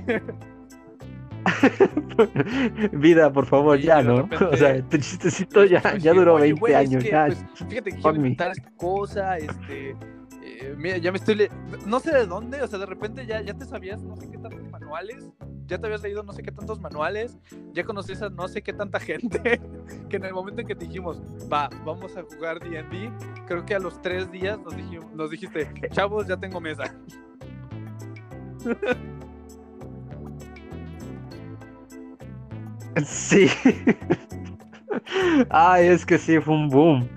Vida, por favor, ya, ¿no? o sea, tu chistecito ya, ya duró 20 años. ya. Pues, fíjate que quiero inventar esta cosa, este. Eh, mira, ya me estoy. No sé de dónde, o sea, de repente ya, ya te sabías no sé qué tantos manuales, ya te habías leído no sé qué tantos manuales, ya conocías a no sé qué tanta gente, que en el momento en que te dijimos, va, vamos a jugar DD, creo que a los tres días nos, dijimos, nos dijiste, chavos, ya tengo mesa. Sí. Ay, es que sí, fue un boom.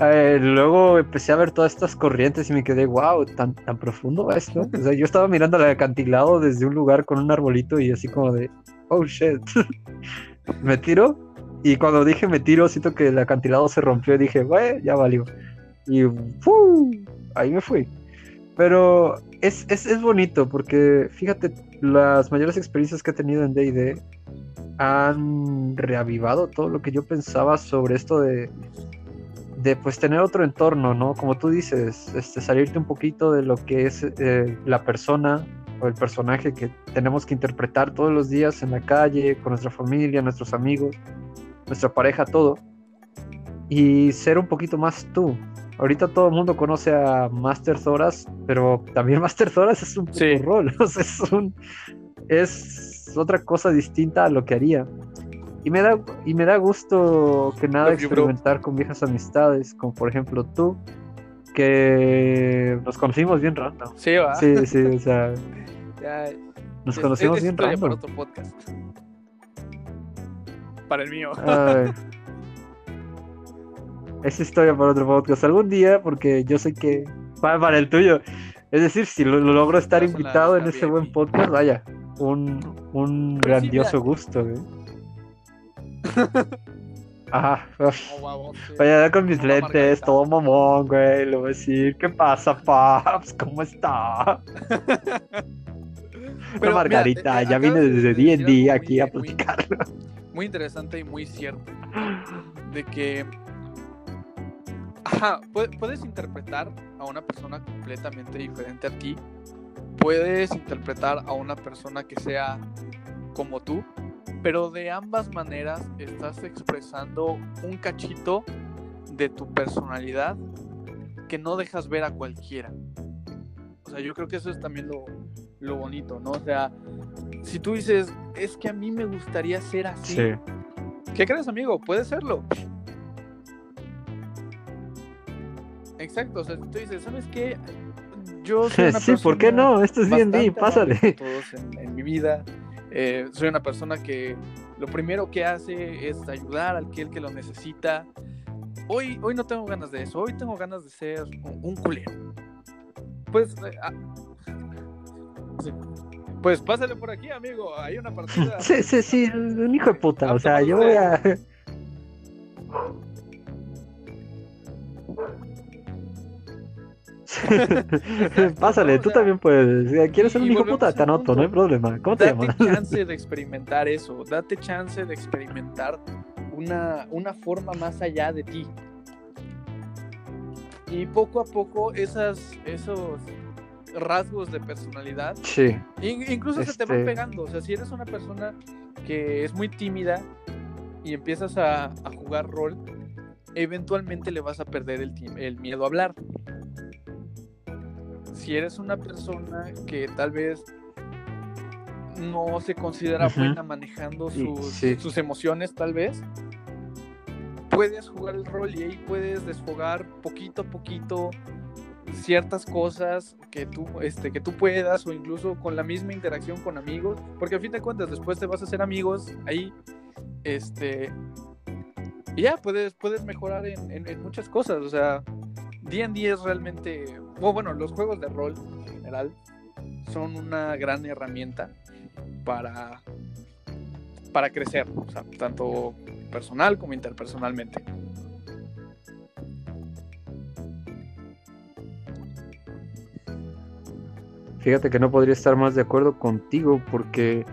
Eh, luego empecé a ver todas estas corrientes y me quedé, wow, tan, tan profundo esto. O sea, yo estaba mirando al acantilado desde un lugar con un arbolito y así como de, oh shit. me tiro y cuando dije me tiro, siento que el acantilado se rompió y dije, güey, ya valió. y ¡fu! ahí me fui. Pero es, es, es bonito porque fíjate, las mayores experiencias que he tenido en DD han reavivado todo lo que yo pensaba sobre esto de, de pues tener otro entorno, ¿no? Como tú dices, este, salirte un poquito de lo que es eh, la persona o el personaje que tenemos que interpretar todos los días en la calle, con nuestra familia, nuestros amigos, nuestra pareja, todo. Y ser un poquito más tú. Ahorita todo el mundo conoce a Master Zoras, pero también Master Zoras es un rol. es, un, es otra cosa distinta a lo que haría. Y me da, y me da gusto que nada experimentar con viejas amistades, como por ejemplo tú, que nos conocimos bien rato. Sí, va. Sí, sí, o sea. nos conocimos bien rato. Para otro podcast. Para el mío. Esa historia para otro podcast. Algún día, porque yo sé que. Para, para el tuyo. Es decir, si lo, logro estar invitado en ese buen podcast, vaya. Un, un grandioso gusto, ¿eh? Ajá. Oh, Vaya con mis lentes, todo mamón, güey. Le voy a decir, ¿qué pasa, Paps? ¿Cómo está? Pero, Margarita, eh, ya vine desde día en día aquí a platicarlo. Muy, interesante y muy cierto. De que. Ajá, puedes interpretar a una persona completamente diferente a ti. Puedes interpretar a una persona que sea como tú, pero de ambas maneras estás expresando un cachito de tu personalidad que no dejas ver a cualquiera. O sea, yo creo que eso es también lo, bonito, ¿no? O sea, si tú dices, es que a mí me gustaría ser así, ¿qué crees, amigo? Puede serlo. Exacto, o sea, tú dices, ¿sabes qué? Yo soy una sí, ¿por qué no? Esto es bien, pásale. Todos en mi vida eh, soy una persona que lo primero que hace es ayudar al que, el que lo necesita. Hoy, hoy no tengo ganas de eso, hoy tengo ganas de ser un, culero. Pues, eh, ah, pues pásale por aquí, amigo. Hay una partida. Sí, sí, sí, un hijo de puta. O sea, yo voy a. Pásale, tú también puedes. ¿Quieres ser un hijo puta? Te anoto, no hay problema. ¿Cómo te llamas? Date chance de experimentar eso. Date chance de experimentar una, una forma más allá de ti. Y poco a poco esas, esos rasgos de personalidad sí. incluso se te van este pegando. O sea, si eres una persona que es muy tímida y empiezas a, a jugar rol, eventualmente le vas a perder el, el miedo a hablar si eres una persona que tal vez no se considera buena manejando sus, emociones, tal vez, puedes jugar el rol y ahí puedes desfogar poquito a poquito ciertas cosas que tú, este, que tú puedas o incluso con la misma interacción con amigos, porque a fin de cuentas después te vas a hacer amigos ahí, este, y ya puedes, puedes mejorar en, en muchas cosas, o sea, D&D es realmente, bueno, los juegos de rol en general son una gran herramienta para, para crecer, o sea, tanto personal como interpersonalmente. Fíjate que no podría estar más de acuerdo contigo porque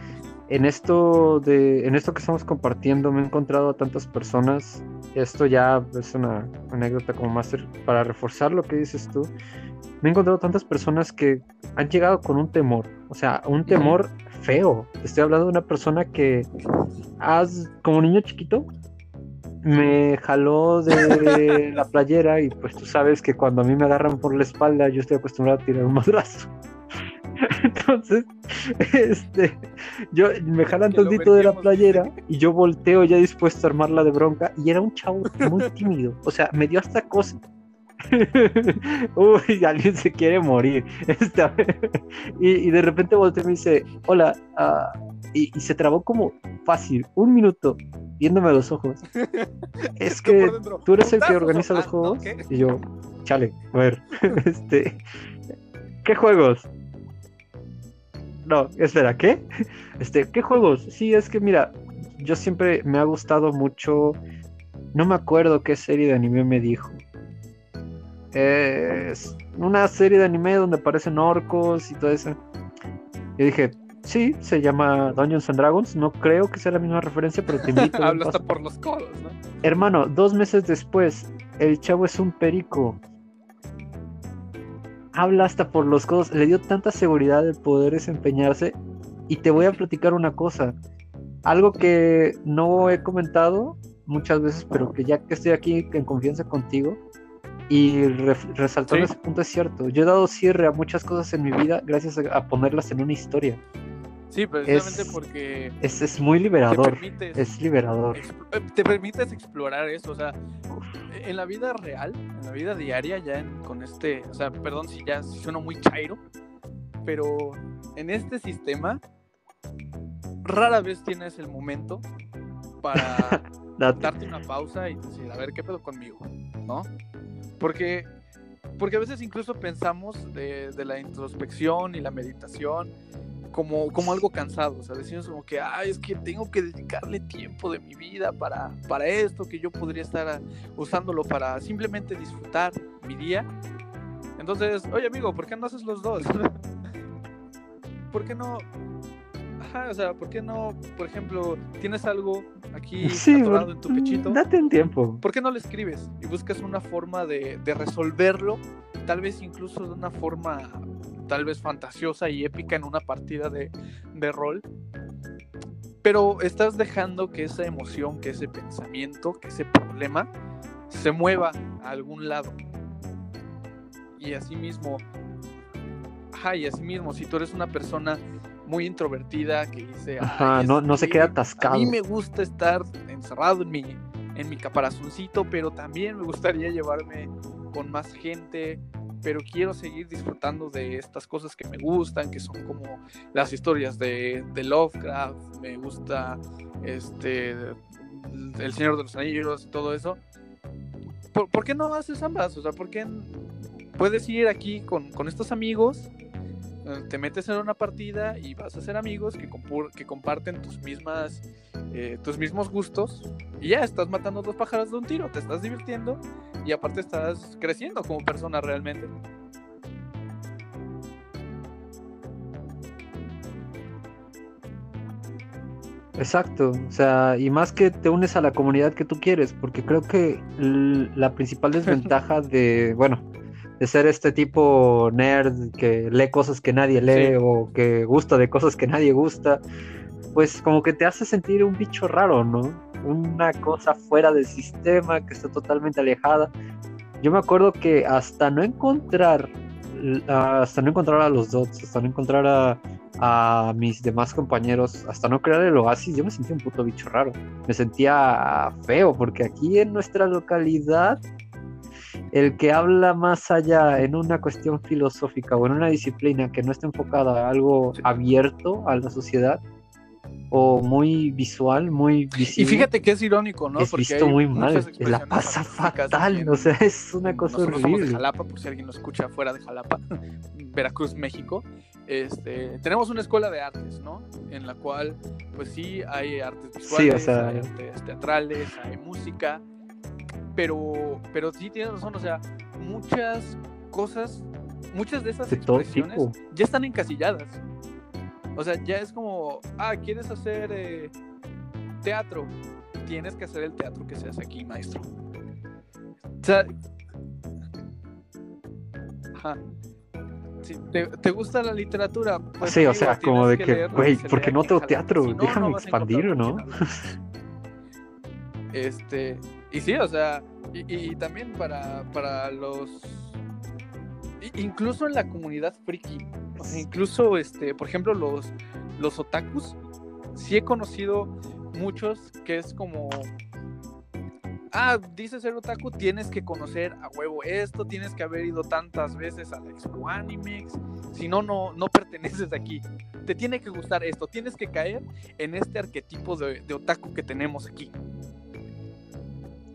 en esto de en esto que estamos compartiendo me he encontrado a tantas personas esto ya es una anécdota como máster para reforzar lo que dices tú me he encontrado tantas personas que han llegado con un temor o sea un temor feo estoy hablando de una persona que has como niño chiquito me jaló de la playera y pues tú sabes que cuando a mí me agarran por la espalda yo estoy acostumbrado a tirar un madrazo Entonces, este, yo me jalan tantito de la playera y yo volteo ya dispuesto a armarla de bronca y era un chavo muy tímido. O sea, me dio hasta cosa. Uy, alguien se quiere morir. y, de repente volteo y me dice, hola, ah", y, se trabó como fácil, un minuto, viéndome a los ojos. Es que tú eres el que organiza los juegos. Y yo, chale, a ver, este, ¿qué juegos? No, espera, ¿qué? Este, ¿qué juegos? Sí, es que mira, yo siempre me ha gustado mucho. No me acuerdo qué serie de anime me dijo. Es una serie de anime donde aparecen orcos y todo eso. Y dije, sí, se llama Dungeons and Dragons. No creo que sea la misma referencia, pero te invito. Habla hasta por los codos, ¿no? Hermano, dos meses después, el chavo es un perico. Habla hasta por los codos. Le dio tanta seguridad de poder desempeñarse. Y te voy a platicar una cosa. Algo que no he comentado muchas veces, pero que ya que estoy aquí en confianza contigo, y resaltar ese punto es cierto. Yo he dado cierre a muchas cosas en mi vida gracias a, ponerlas en una historia. Sí, precisamente porque. Es, es muy liberador. es liberador. Eh, te permites explorar eso. O sea, en la vida real, en la vida diaria, ya con este. O sea, perdón si ya sueno muy chairo. Pero en este sistema, rara vez tienes el momento para darte una pausa y decir, a ver, ¿qué pedo conmigo? ¿No? Porque, porque a veces incluso pensamos de, la introspección y la meditación como, como algo cansado, o sea, decimos como que, ay, es que tengo que dedicarle tiempo de mi vida para, para esto, que yo podría estar usándolo para simplemente disfrutar mi día. Entonces, oye amigo, ¿por qué no haces los dos? ¿Por qué no o sea, ¿por qué no, por ejemplo, tienes algo aquí sí, en tu pechito? Date un tiempo. ¿Por qué no le escribes y buscas una forma de, resolverlo? Tal vez incluso de una forma tal vez fantasiosa y épica en una partida de, de rol. Pero estás dejando que esa emoción, que ese pensamiento, que ese problema se mueva a algún lado. Y así mismo, ajá, y así mismo, si tú eres una persona muy introvertida que dice, Ajá, no, no se queda atascado. A mí me gusta estar encerrado en mi, en mi caparazoncito, pero también me gustaría llevarme con más gente, pero quiero seguir disfrutando de estas cosas que me gustan, que son como las historias de, de Lovecraft, me gusta este El Señor de los Anillos y todo eso. ¿Por, ¿Por, qué no haces ambas? O sea, ¿por qué puedes ir aquí con, con estos amigos te metes en una partida y vas a ser amigos que, que comparten tus mismas eh, tus mismos gustos y ya estás matando dos pájaros de un tiro, te estás divirtiendo y aparte estás creciendo como persona realmente. Exacto, o sea, y más que te unes a la comunidad que tú quieres, porque creo que la principal desventaja de, bueno, de ser este tipo nerd que lee cosas que nadie lee o que gusta de cosas que nadie gusta, pues como que te hace sentir un bicho raro, ¿no? Una cosa fuera del sistema que está totalmente alejada. Yo me acuerdo que hasta no encontrar, hasta no encontrar a los dots, hasta no encontrar a, a mis demás compañeros, hasta no crear el oasis, yo me sentía un puto bicho raro. Me sentía feo porque aquí en nuestra localidad el que habla más allá en una cuestión filosófica o en una disciplina que no está enfocada a algo abierto a la sociedad o muy visual, muy visible. Y fíjate que es irónico, ¿no? Es visto muy mal, la pasa fatal, o sea, es una cosa horrible. de Jalapa, por si alguien lo escucha fuera de Jalapa, Veracruz, México. Este, tenemos una escuela de artes, ¿no? En la cual, pues sí, hay artes visuales, hay artes teatrales, hay música, pero, pero sí tienes razón, o sea, muchas cosas, muchas de esas expresiones ya están encasilladas. O sea, ya es como, ah, ¿quieres hacer eh, teatro? Tienes que hacer el teatro que se hace aquí, maestro. O sea, ajá. ¿te, gusta la literatura? Pues, sí, o sea, como de que, güey, ¿por qué no tengo teatro? Déjame expandir, ¿no? este, y sí, o sea, y, también para, para los incluso en la comunidad friki, incluso este, por ejemplo, los, los otakus, sí he conocido muchos que es como ah, dices ser otaku, tienes que conocer a huevo esto, tienes que haber ido tantas veces a la Expo Animex, si no, no, no perteneces aquí. Te tiene que gustar esto, tienes que caer en este arquetipo de, de otaku que tenemos aquí.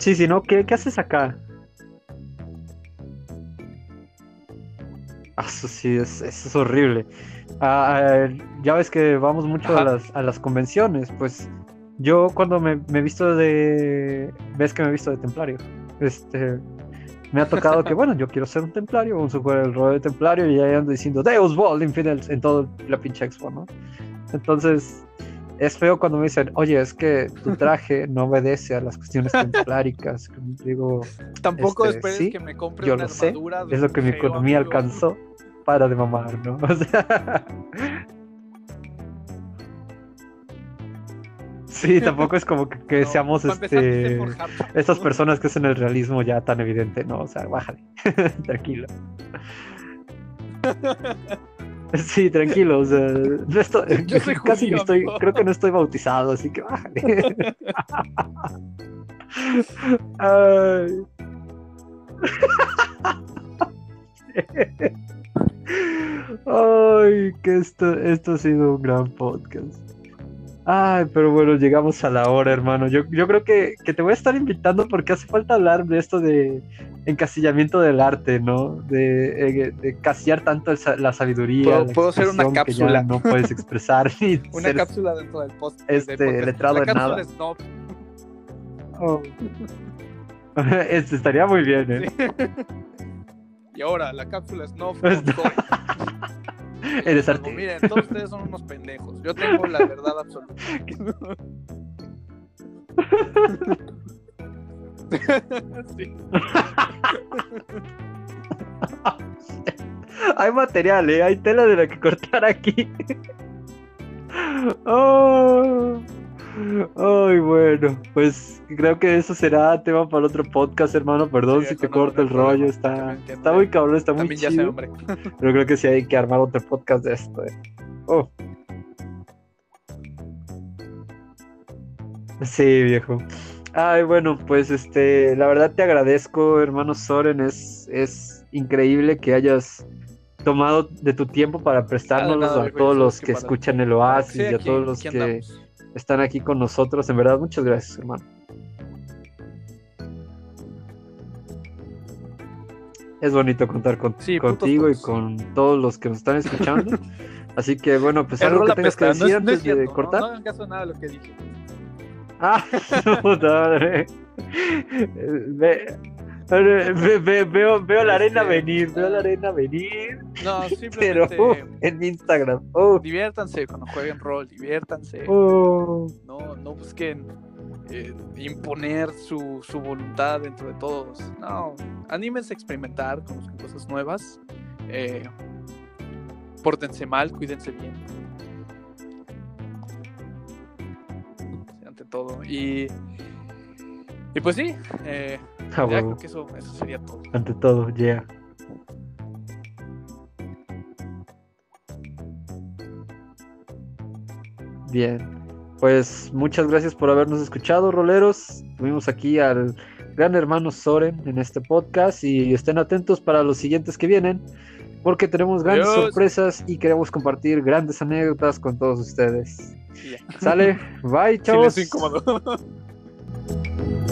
Sí, sí, ¿no? ¿Qué, haces acá? Ah, eso sí, es, es horrible. Ah, ya ves que vamos mucho a las, a las, convenciones, pues yo cuando me, he visto de... ves que me he visto de templario. Este, me ha tocado que, bueno, yo quiero ser un templario, vamos a jugar el rol de templario y ahí ando diciendo Deus Vol Infidels en todo la pinche expo, ¿no? Entonces, es feo cuando me dicen, oye, es que tu traje no obedece a las cuestiones templáricas. Digo, Tampoco este, esperes sí, que me compre yo una lo sé, de es lo que mi economía amigo. alcanzó. Para de mamar, ¿no? O sea, sí, tampoco es como que, que No, seamos este forjar estas personas que hacen el realismo ya tan evidente, no, o sea, bájale, tranquilo. Sí, tranquilo, o sea, no estoy, Yo soy casi judío, estoy, amigo. creo que no estoy bautizado, así que bájale. Ay. Ay, que esto, esto ha sido un gran podcast. Ay, pero bueno, llegamos a la hora, hermano. Yo, yo creo que, que te voy a estar invitando porque hace falta hablar de esto de encasillamiento del arte, ¿no? De, eh, de casillar tanto el la sabiduría. Puedo- la puedo hacer una cápsula. no puedes expresar ni Una ser- cápsula dentro del post. este, del letrado La en cápsula nada. Snob. Oh. este estaría muy bien, ¿eh? Y ahora, la cápsula Snob. Eres Como, arte. Miren, todos ustedes son unos pendejos. Yo tengo la verdad absoluta. Sí. Hay material, ¿eh? Hay tela de la que cortar aquí. Oh. Ay, bueno, pues creo que eso será tema para otro podcast, hermano. Perdón Sí, si te no, corto no el rollo, está, está muy cabrón, está muy También ya sé, chido. hombre. Pero creo que sí hay que armar otro podcast de esto. eh. Oh. Sí, viejo. Ay, bueno, pues este, la verdad te agradezco, hermano Soren. Es, es increíble que hayas tomado de tu tiempo para prestárnoslos nada, a viejo, ya todos los que escuchan el Oasis Sí, y a aquí- todos los que andamos. están aquí con nosotros. En verdad, muchas gracias, hermano. Es bonito contar con- Sí, putos contigo y con todos los que nos están escuchando. Así que bueno, pues El algo que tengas que no decir es- no es antes de cierto, ¿no? cortar. No hagan caso a nada de lo que dije. Ah, puta madre. Ve- ve- ve- veo, veo la arena Este, venir, veo la arena venir, No, simplemente en Instagram. Oh, diviértanse cuando jueguen rol, diviértanse. oh. No, no busquen eh, imponer su, su voluntad dentro de todos. No, anímense a experimentar, conozcan cosas nuevas. Eh, pórtense mal, cuídense bien. Todo. Y, y pues sí, eh, Ah, ya creo que eso, eso sería todo. Ante todo, yeah. Bien, pues muchas gracias por habernos escuchado, roleros. Tuvimos aquí al gran hermano Soren en este podcast y estén atentos para los siguientes que vienen, porque tenemos grandes sorpresas y queremos compartir grandes anécdotas con todos ustedes. Sale, bye, chavos.